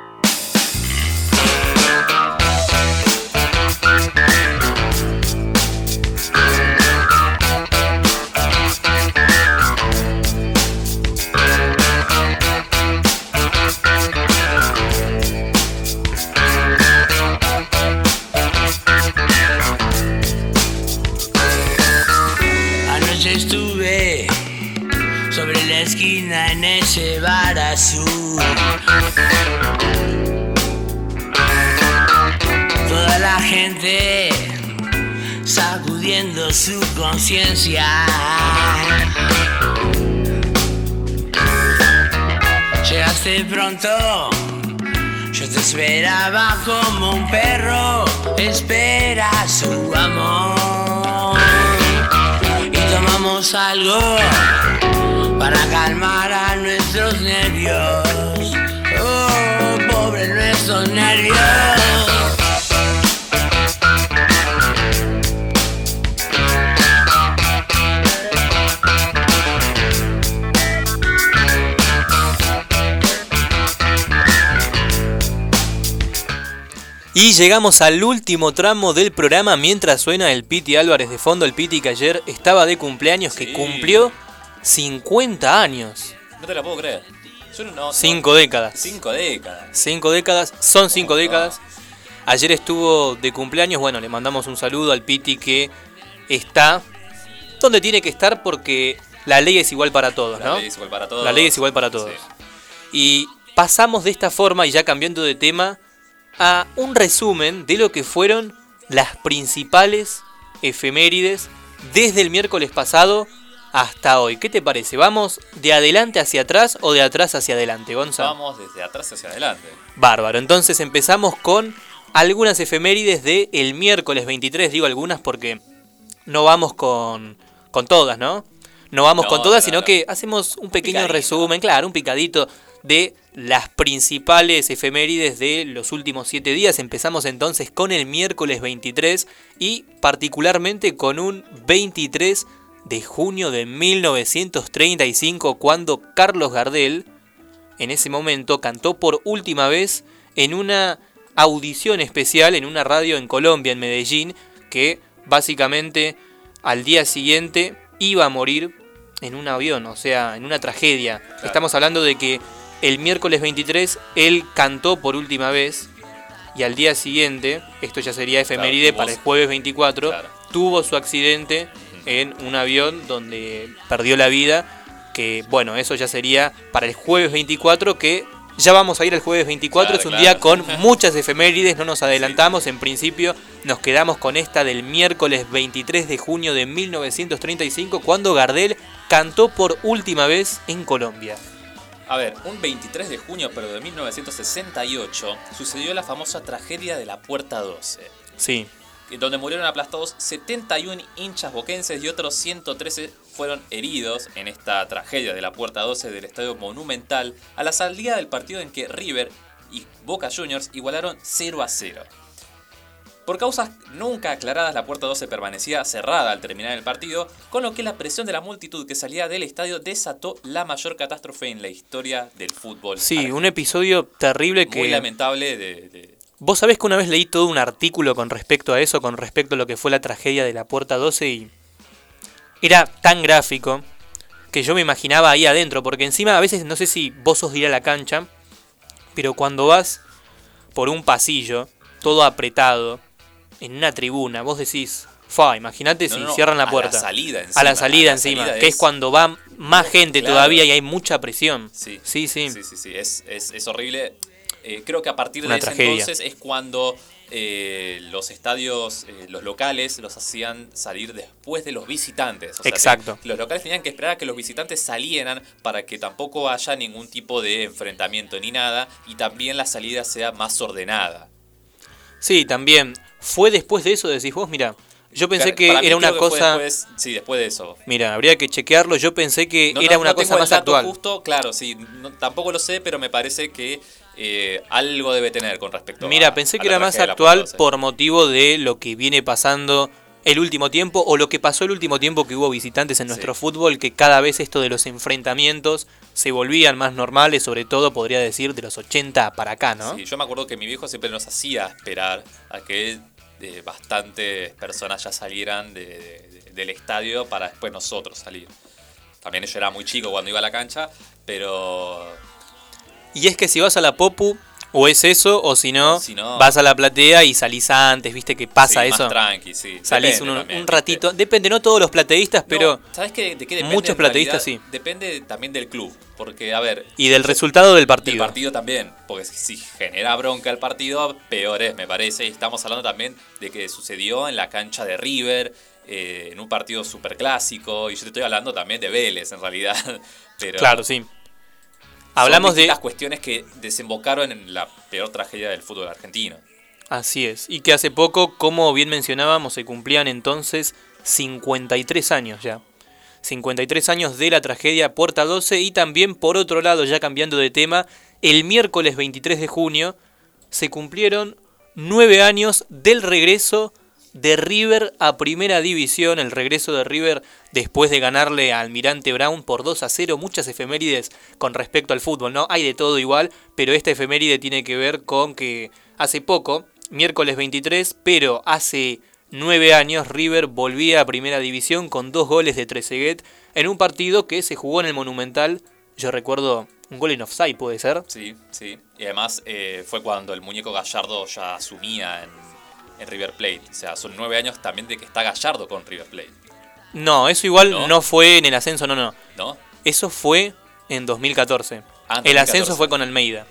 Azul. Toda la gente sacudiendo su conciencia. Llegaste pronto, yo te esperaba como un perro espera su amor. Y tomamos algo para calmar a nuestros nervios. Oh, pobre nuestros nervios. Y llegamos al último tramo del programa mientras suena el Piti Álvarez de fondo. El Piti que ayer estaba de cumpleaños, que cumplió 50 años. No te la puedo creer. Yo no- no- Cinco décadas. Cinco décadas. Cinco décadas, son cinco décadas. Ayer estuvo de cumpleaños, bueno, le mandamos un saludo al Piti que está donde tiene que estar porque la ley es igual para todos, La ¿no? ley es igual para todos. La ley es igual para todos. Y pasamos de esta forma, y ya cambiando de tema, a un resumen de lo que fueron las principales efemérides desde el miércoles pasado hasta hoy. ¿Qué te parece? ¿Vamos de adelante hacia atrás o de atrás hacia adelante, Gonzalo? Vamos desde atrás hacia adelante. Bárbaro. Entonces empezamos con algunas efemérides de el miércoles 23. Digo algunas porque no vamos con, con todas, ¿no? No vamos No, con todas, sino que hacemos un pequeño resumen, claro, un picadito de las principales efemérides de los últimos siete días. Empezamos entonces con el miércoles 23 y particularmente con un 23 de junio de 1935 cuando Carlos Gardel en ese momento cantó por última vez en una audición especial en una radio en Colombia, en Medellín, que básicamente al día siguiente iba a morir en un avión, o sea, en una tragedia. Estamos hablando de que el miércoles 23 él cantó por última vez y al día siguiente, esto ya sería efeméride para el jueves 24, tuvo su accidente en un avión donde perdió la vida, que bueno, eso ya sería para el jueves 24, que ya vamos a ir al jueves 24, Claro, es un claro. día con muchas efemérides, no nos adelantamos, en principio nos quedamos con esta del miércoles 23 de junio de 1935, cuando Gardel cantó por última vez en Colombia. A ver, un 23 de junio, pero de 1968, sucedió la famosa tragedia de la Puerta 12, Sí, donde murieron aplastados 71 hinchas boquenses y otros 113 fueron heridos en esta tragedia de la Puerta 12 del Estadio Monumental a la salida del partido en que River y Boca Juniors igualaron 0 a 0. Por causas nunca aclaradas, la puerta 12 permanecía cerrada al terminar el partido, con lo que la presión de la multitud que salía del estadio desató la mayor catástrofe en la historia del fútbol. sí, un episodio terrible Muy que... lamentable de, de- Vos sabés que una vez leí todo un artículo con respecto a eso, con respecto a lo que fue la tragedia de la Puerta 12 y era tan gráfico que yo me imaginaba ahí adentro, porque encima a veces no sé si vos ir a la cancha, pero cuando vas por un pasillo, todo apretado, en una tribuna, vos decís, fa, imagínate No, si no, cierran la a la puerta. a encima, la salida a la encima, salida que es es- cuando va más gente Claro. todavía y hay mucha presión. Sí, sí, sí. sí, sí, sí, es, es- es horrible. Eh, creo que a partir Una de ese tragedia. entonces es cuando eh, los estadios, eh, los locales, los hacían salir después de los visitantes. O sea, Exacto. los locales tenían que esperar a que los visitantes salieran para que tampoco haya ningún tipo de enfrentamiento ni nada y también la salida sea más ordenada. Sí, también. Fue después de eso, decís vos, mira, yo pensé que era una que cosa... después- sí, después de eso. Mira, habría que chequearlo. Yo pensé que No, era una no cosa tengo el más dato actual. Justo, claro, sí, tampoco lo sé, pero me parece que eh, algo debe tener con respecto Mira, a- pensé a que la era más actual Puerta 12. por motivo de lo que viene pasando el último tiempo o lo que pasó el último tiempo que hubo visitantes en nuestro fútbol, que cada vez esto de los enfrentamientos se volvían más normales, sobre todo podría decir de los 80 para acá, ¿no? Sí, yo me acuerdo que mi viejo siempre nos hacía esperar a que eh, bastantes personas ya salieran de- de- del estadio para después nosotros salir. También yo era muy chico cuando iba a la cancha, pero Y es que si vas a la Popu, O es eso, o si no, Si no- vas a la platea y salís antes, viste que pasa Sí, eso. Más tranqui, sí. Salís Depende un, también, un ¿viste? ratito. Depende, no todos los plateístas, pero. ¿Sabes qué, de qué depende? Muchos plateístas realidad? Depende también del club. Porque, a ver. Y del resultado del partido. Del partido también. Porque si, si genera bronca el partido, peor es, me parece. Y estamos hablando también de que sucedió en la cancha de River. eh, en un partido súper clásico. Y yo te estoy hablando también de Vélez, en realidad. Pero Claro, sí. Hablamos de. distintas cuestiones que desembocaron en la peor tragedia del fútbol argentino. Así es. Y que hace poco, como bien mencionábamos, se cumplían entonces 53 años ya. 53 años de la tragedia Puerta 12 y también por otro lado, ya cambiando de tema, el miércoles 23 de junio se cumplieron 9 años del regreso de River a Primera División, el regreso de River después de ganarle a Almirante Brown por 2 a 0, muchas efemérides con respecto al fútbol, ¿no? Hay de todo igual, pero esta efeméride tiene que ver con que hace poco, miércoles 23, pero hace 9 años River volvía a Primera División con dos goles de Trezeguet en un partido que se jugó en el Monumental, yo recuerdo un gol en offside, puede ser. Sí, sí. Y además eh, fue cuando el muñeco Gallardo ya asumía en, en River Plate. O sea, son nueve años también de que está Gallardo con River Plate. No, eso igual ¿No? no, fue en el ascenso, no, no. ¿No? Eso fue en 2014. Ah, en el 2014. ascenso fue con Almeida.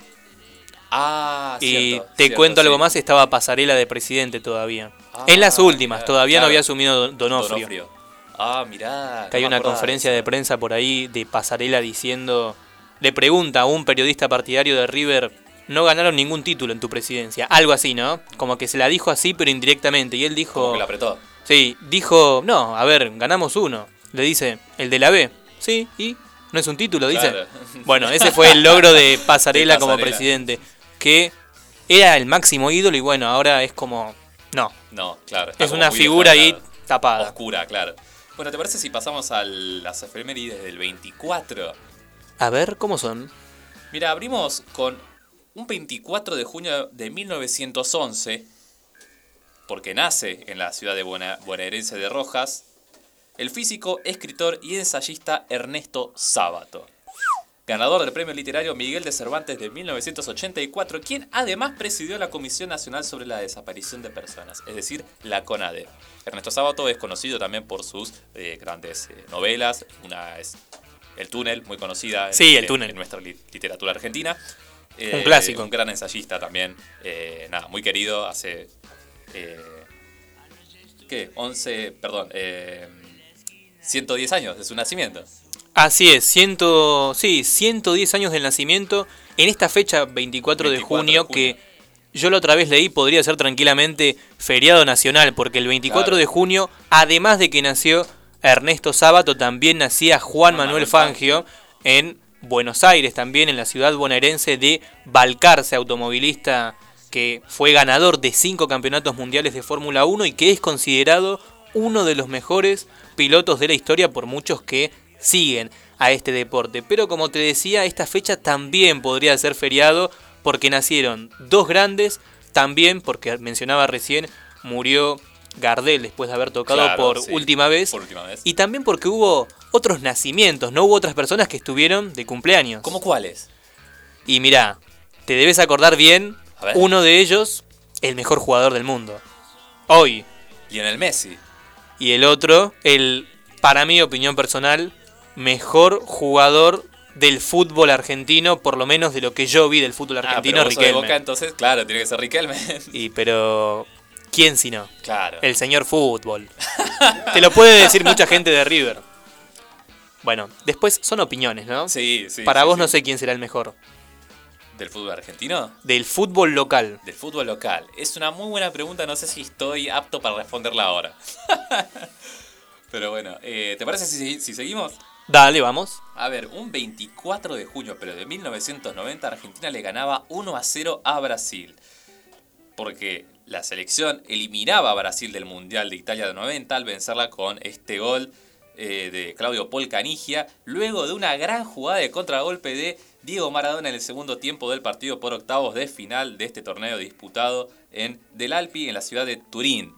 Ah, y cierto, te cierto, cuento algo más, estaba Pasarela de presidente todavía. Ah, en las últimas, todavía no había asumido Don- Donofrio. Donofrio. Ah, mirá. Que hay no una conferencia de de prensa por ahí de Pasarela diciendo, le pregunta a un periodista partidario de River, no ganaron ningún título en tu presidencia. Algo así, ¿no? Como que se la dijo así, pero indirectamente. Y él dijo... Como que la apretó. Sí, dijo, no, a ver, ganamos uno. Le dice, el de la B. Sí, ¿y? ¿No es un título? Dice. Claro. Bueno, ese fue el logro de Pasarela De como presidente. Que era el máximo ídolo y bueno, ahora es como... No, No, claro. es una figura ahí tapada. Oscura, claro. Bueno, ¿te parece si pasamos a las efemérides del 24? A ver, ¿cómo son? Mira, abrimos con un 24 de junio de 1911, porque nace en la ciudad de Buena, bonaerense de Rojas, el físico, escritor y ensayista Ernesto Sábato. Ganador del premio literario Miguel de Cervantes de 1984, quien además presidió la Comisión Nacional sobre la Desaparición de Personas, es decir, la CONADE. Ernesto Sábato es conocido también por sus eh, grandes eh, novelas, una es El túnel, muy conocida en, Sí, El en- túnel. en nuestra li- literatura argentina. Eh, Un clásico. Un gran ensayista también, eh, nada, muy querido, hace... eh, ¿Qué? 11, perdón, eh, 110 años de su nacimiento. Así es, ciento, sí, 110 años del nacimiento. En esta fecha, 24, de 24 de junio, junio. que yo la otra vez leí, podría ser tranquilamente feriado nacional, porque el 24 Claro. de junio, además de que nació Ernesto Sábato, también nacía Juan Manuel Manuel Fangio en Buenos Aires, también en la ciudad bonaerense de Balcarce, automovilista que fue ganador de cinco campeonatos mundiales de Fórmula 1 y que es considerado uno de los mejores pilotos de la historia por muchos que siguen a este deporte. Pero como te decía, esta fecha también podría ser feriado porque nacieron dos grandes, también porque mencionaba recién, murió Gardel después de haber tocado Claro, por sí, última vez. Por última vez. Y también porque hubo otros nacimientos, no hubo otras personas que estuvieron de cumpleaños. ¿Cómo cuáles? Y mira, te debes acordar bien. Uno de ellos, el mejor jugador del mundo. Hoy. Lionel Messi. Y el otro, el, para mi opinión personal, mejor jugador del fútbol argentino, por lo menos de lo que yo vi del fútbol Ah, argentino, pero vos de. Boca, entonces, claro, tiene que ser Riquelme. Y pero, ¿quién si no? Claro. El señor fútbol. Te lo puede decir mucha gente de River. Bueno, después son opiniones, ¿no? Sí, sí. Para sí, vos sí. no sé quién será el mejor. ¿Del fútbol argentino? Del fútbol local. Del fútbol local. Es una muy buena pregunta, no sé si estoy apto para responderla ahora. Pero bueno, eh, ¿te parece si, si seguimos? Dale, vamos. A ver, un 24 de junio, pero de 1990, Argentina le ganaba 1 a 0 a Brasil. Porque la selección eliminaba a Brasil del Mundial de Italia de 90 al vencerla con este gol eh, de Claudio Paul Canigia, luego de una gran jugada de contragolpe de Diego Maradona en el segundo tiempo del partido por octavos de final de este torneo disputado en Del Alpi, en la ciudad de Turín.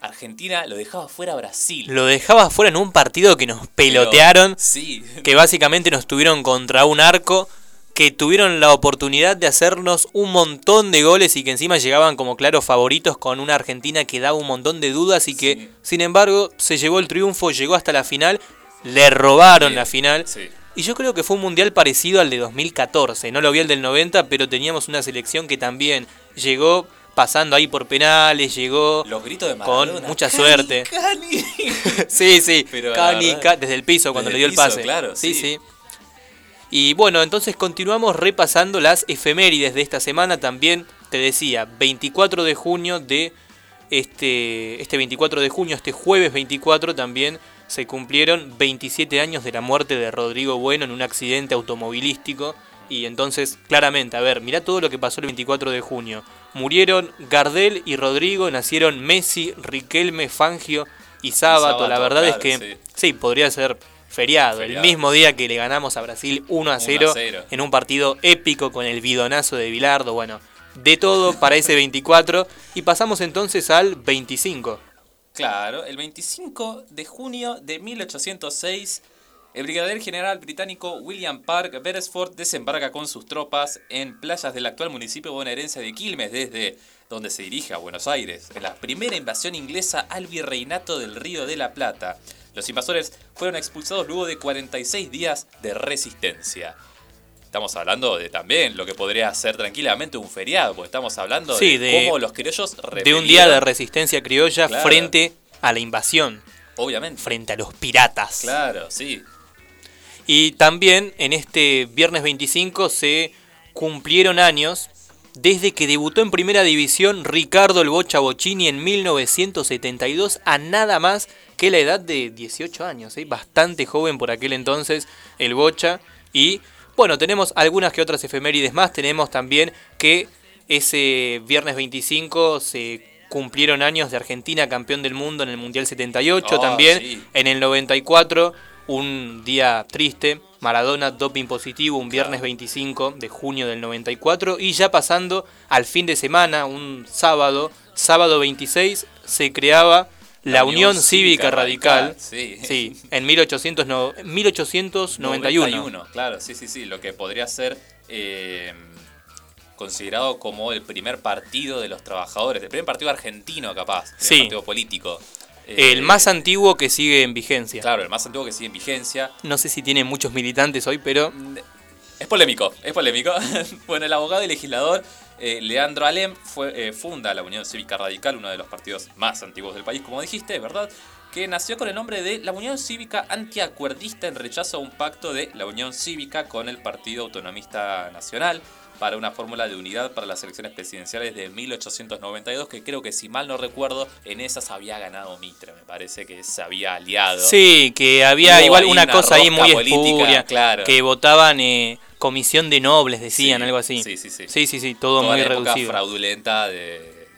Argentina lo dejaba fuera a Brasil. Lo dejaba fuera en un partido que nos pelotearon. sí. Que básicamente nos tuvieron contra un arco. Que tuvieron la oportunidad de hacernos un montón de goles y que encima llegaban como claros favoritos con una Argentina que daba un montón de dudas y que, sin embargo, se llevó el triunfo, llegó hasta la final, le robaron la final. Y yo creo que fue un mundial parecido al de 2014. No lo vi el del 90, pero teníamos una selección que también llegó pasando ahí por penales, llegó Los gritos de con mucha Cani, suerte. Cani. sí, sí. Pero Cani, desde el piso cuando Desde le dio el el pase. claro, sí, sí. Y bueno, entonces continuamos repasando las efemérides de esta semana. También te decía, 24 de junio de este, este 24 de junio, este jueves 24 también se cumplieron 27 años de la muerte de Rodrigo Bueno en un accidente automovilístico. Y entonces, claramente, a ver, mirá todo lo que pasó el 24 de junio. Murieron Gardel y Rodrigo, nacieron Messi, Riquelme, Fangio y Sábato. Sábato, la verdad claro, es que sí. sí, podría ser feriado, Feriado. El mismo día que le ganamos a Brasil 1 a 0, 1 a 0. en un partido épico con el bidonazo de Bilardo. Bueno, de todo para ese 24. Y pasamos entonces al 25. Claro, el 25 de junio de 1806, el brigadier general británico William Park Beresford desembarca con sus tropas en playas del actual municipio bonaerense de Quilmes, desde donde se dirige a Buenos Aires, en la primera invasión inglesa al virreinato del Río de la Plata. Los invasores fueron expulsados luego de 46 días de resistencia. Estamos hablando de también lo que podría ser tranquilamente un feriado, porque estamos hablando Sí, de, de- cómo los criollos De un día de resistencia criolla Claro. frente a la invasión, Obviamente. frente a los piratas. Claro, sí. Y también en este viernes 25 se cumplieron años desde que debutó en primera división Ricardo el Bocha Bocini en 1972 a nada más que la edad de 18 años, ¿eh? bastante joven por aquel entonces el Bocha. Y bueno, tenemos algunas que otras efemérides más, tenemos también que ese viernes 25 se cumplieron años de Argentina campeón del mundo en el Mundial 78 Oh, también, sí. en el 94 un día triste, Maradona doping positivo un viernes 25 de junio del 94 y ya pasando al fin de semana, un sábado, sábado 26, se creaba la, Unión, Cívica, Radical, sí. en 1800 no- 1891. 91, claro, sí, sí, sí. Lo que podría ser eh, considerado como el primer partido de los trabajadores, el primer partido argentino, capaz, el Sí. partido político. Eh, El más antiguo que sigue en vigencia. Claro, el más antiguo que sigue en vigencia. No sé si tiene muchos militantes hoy, pero Es polémico, es polémico. bueno, el abogado y legislador eh, Leandro Alem fue, eh, funda la Unión Cívica Radical, uno de los partidos más antiguos del país, como dijiste, ¿verdad? Que nació con el nombre de la Unión Cívica Antiacuerdista en rechazo a un pacto de la Unión Cívica con el Partido Autonomista Nacional para una fórmula de unidad para las elecciones presidenciales de 1892, que creo que si mal no recuerdo, en esas había ganado Mitre, me parece que se había aliado. Sí, que había Hubo igual una, una cosa ahí muy política, claro. que votaban eh, comisión de nobles, decían, Sí, algo así. Sí, sí, sí. Sí, sí, sí, todo Toda muy la época reducido. fraudulenta de,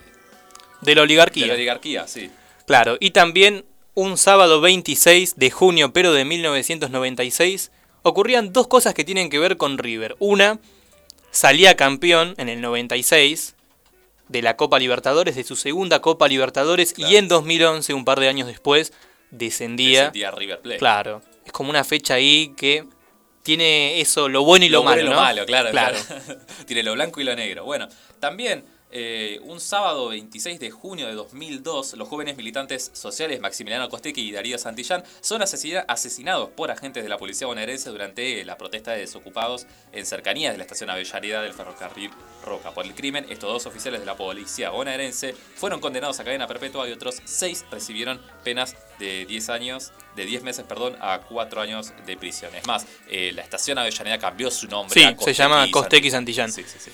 De la oligarquía. de la oligarquía, sí. Claro, y también un sábado 26 de junio, pero de 1996, ocurrían dos cosas que tienen que ver con River. Una, salía campeón en el 96 de la Copa Libertadores, de su segunda Copa Libertadores, y en 2011, un par de años después, descendía. Descendía River Plate. Claro, es como una fecha ahí que tiene eso, lo bueno y lo, bueno malo. y lo ¿no? malo, claro, claro. Tiene lo blanco y lo negro. Bueno, también eh, un sábado 26 de junio de 2002, los jóvenes militantes sociales Maximiliano Costequi y Darío Santillán son asesina- asesinados por agentes de la policía bonaerense durante la protesta de desocupados en cercanías de la estación Avellaneda del ferrocarril Roca. Por el crimen, estos dos oficiales de la policía bonaerense fueron condenados a cadena perpetua y otros seis recibieron penas de 10 años, de 10 meses, perdón, a 4 años de prisión. Es más, eh, la estación Avellaneda cambió su nombre Sí, a se Costequi llama y Costequi Santillán.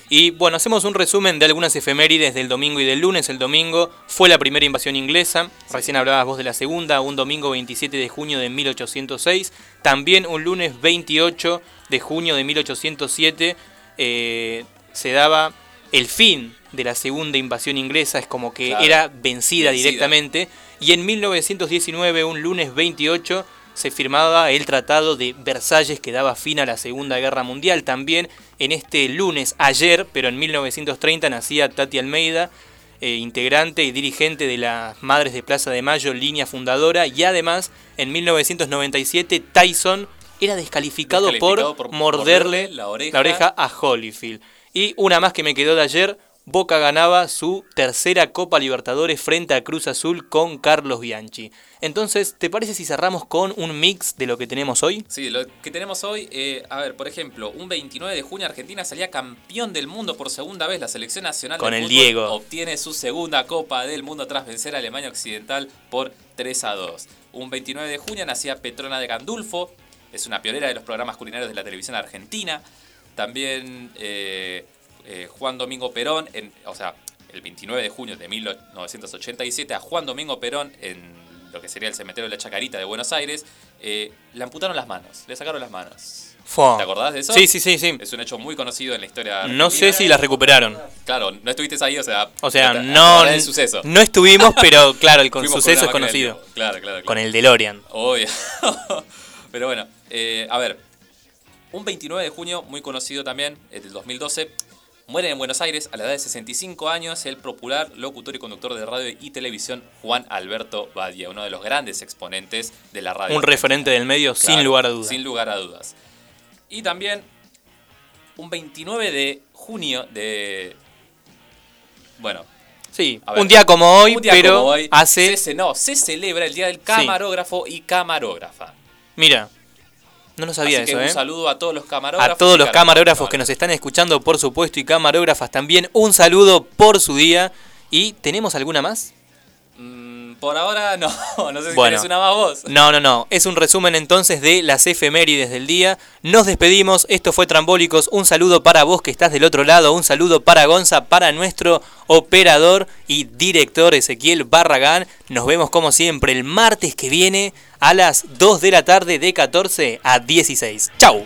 Y bueno, hacemos un resumen de algunas efemérides del domingo y del lunes. El domingo fue la primera invasión inglesa. Recién hablabas vos de la segunda, un domingo 27 de junio de 1806. También un lunes 28 de junio de 1807 eh, se daba el fin de la segunda invasión inglesa. Es como que Claro. era vencida, Vencida. directamente. Y en 1919, un lunes 28, se firmaba el Tratado de Versalles que daba fin a la Segunda Guerra Mundial. También en este lunes, ayer, pero en 1930, nacía Tati Almeida, eh, integrante y dirigente de las Madres de Plaza de Mayo, línea fundadora. Y además, en 1997, Tyson era descalificado, Descalificado por, por morderle morderle la oreja. a Holyfield. Y una más que me quedó de ayer, Boca ganaba su tercera Copa Libertadores frente a Cruz Azul con Carlos Bianchi. Entonces, ¿te parece si cerramos con un mix de lo que tenemos hoy? Sí, lo que tenemos hoy, eh, a ver, por ejemplo, un 29 de junio Argentina salía campeón del mundo por segunda vez. La selección nacional Con de el fútbol Diego. obtiene su segunda Copa del Mundo tras vencer a Alemania Occidental por 3 a 2. Un 29 de junio nacía Petrona de Gandulfo, es una pionera de los programas culinarios de la televisión argentina. También eh, eh, Juan Domingo Perón, en, o sea, el 29 de junio de 1987, a Juan Domingo Perón en lo que sería el cementerio de la Chacarita de Buenos Aires, eh, le amputaron las manos, le sacaron las manos. Fua. ¿Te acordás de eso? Sí, sí, sí, sí. Es un hecho muy conocido en la historia. No sé si las recuperaron. Claro, no estuviste ahí, o sea. O sea, no, del suceso. no estuvimos, pero claro, el con- suceso es del conocido. Claro, claro, claro. Con el DeLorean. Obvio. Pero bueno, eh, a ver. Un 29 de junio, muy conocido también, el del 2012, muere en Buenos Aires a la edad de 65 años el popular locutor y conductor de radio y televisión Juan Alberto Badia, uno de los grandes exponentes de la radio. Un referente del medio, sin lugar a dudas. Sin lugar a dudas. Y también un 29 de junio de... Bueno. Sí, ver, un día como hoy, un día pero como hoy, hace... se, no, se celebra el Día del Camarógrafo y Camarógrafa. Mira, no lo sabía Así que eso, un ¿eh? saludo a todos los camarógrafos. A todos los camarógrafos que nos están escuchando, por supuesto, y camarógrafas también, un saludo por su día. ¿Y tenemos alguna más? Por ahora no, no sé si Bueno. tenés una más vos. No, no, no. Es un resumen entonces de las efemérides del día. Nos despedimos. Esto fue Trambólicos. Un saludo para vos que estás del otro lado. Un saludo para Gonza, para nuestro operador y director Ezequiel Barragán. Nos vemos como siempre el martes que viene a las 2 de la tarde de 14 a 16. ¡Chau!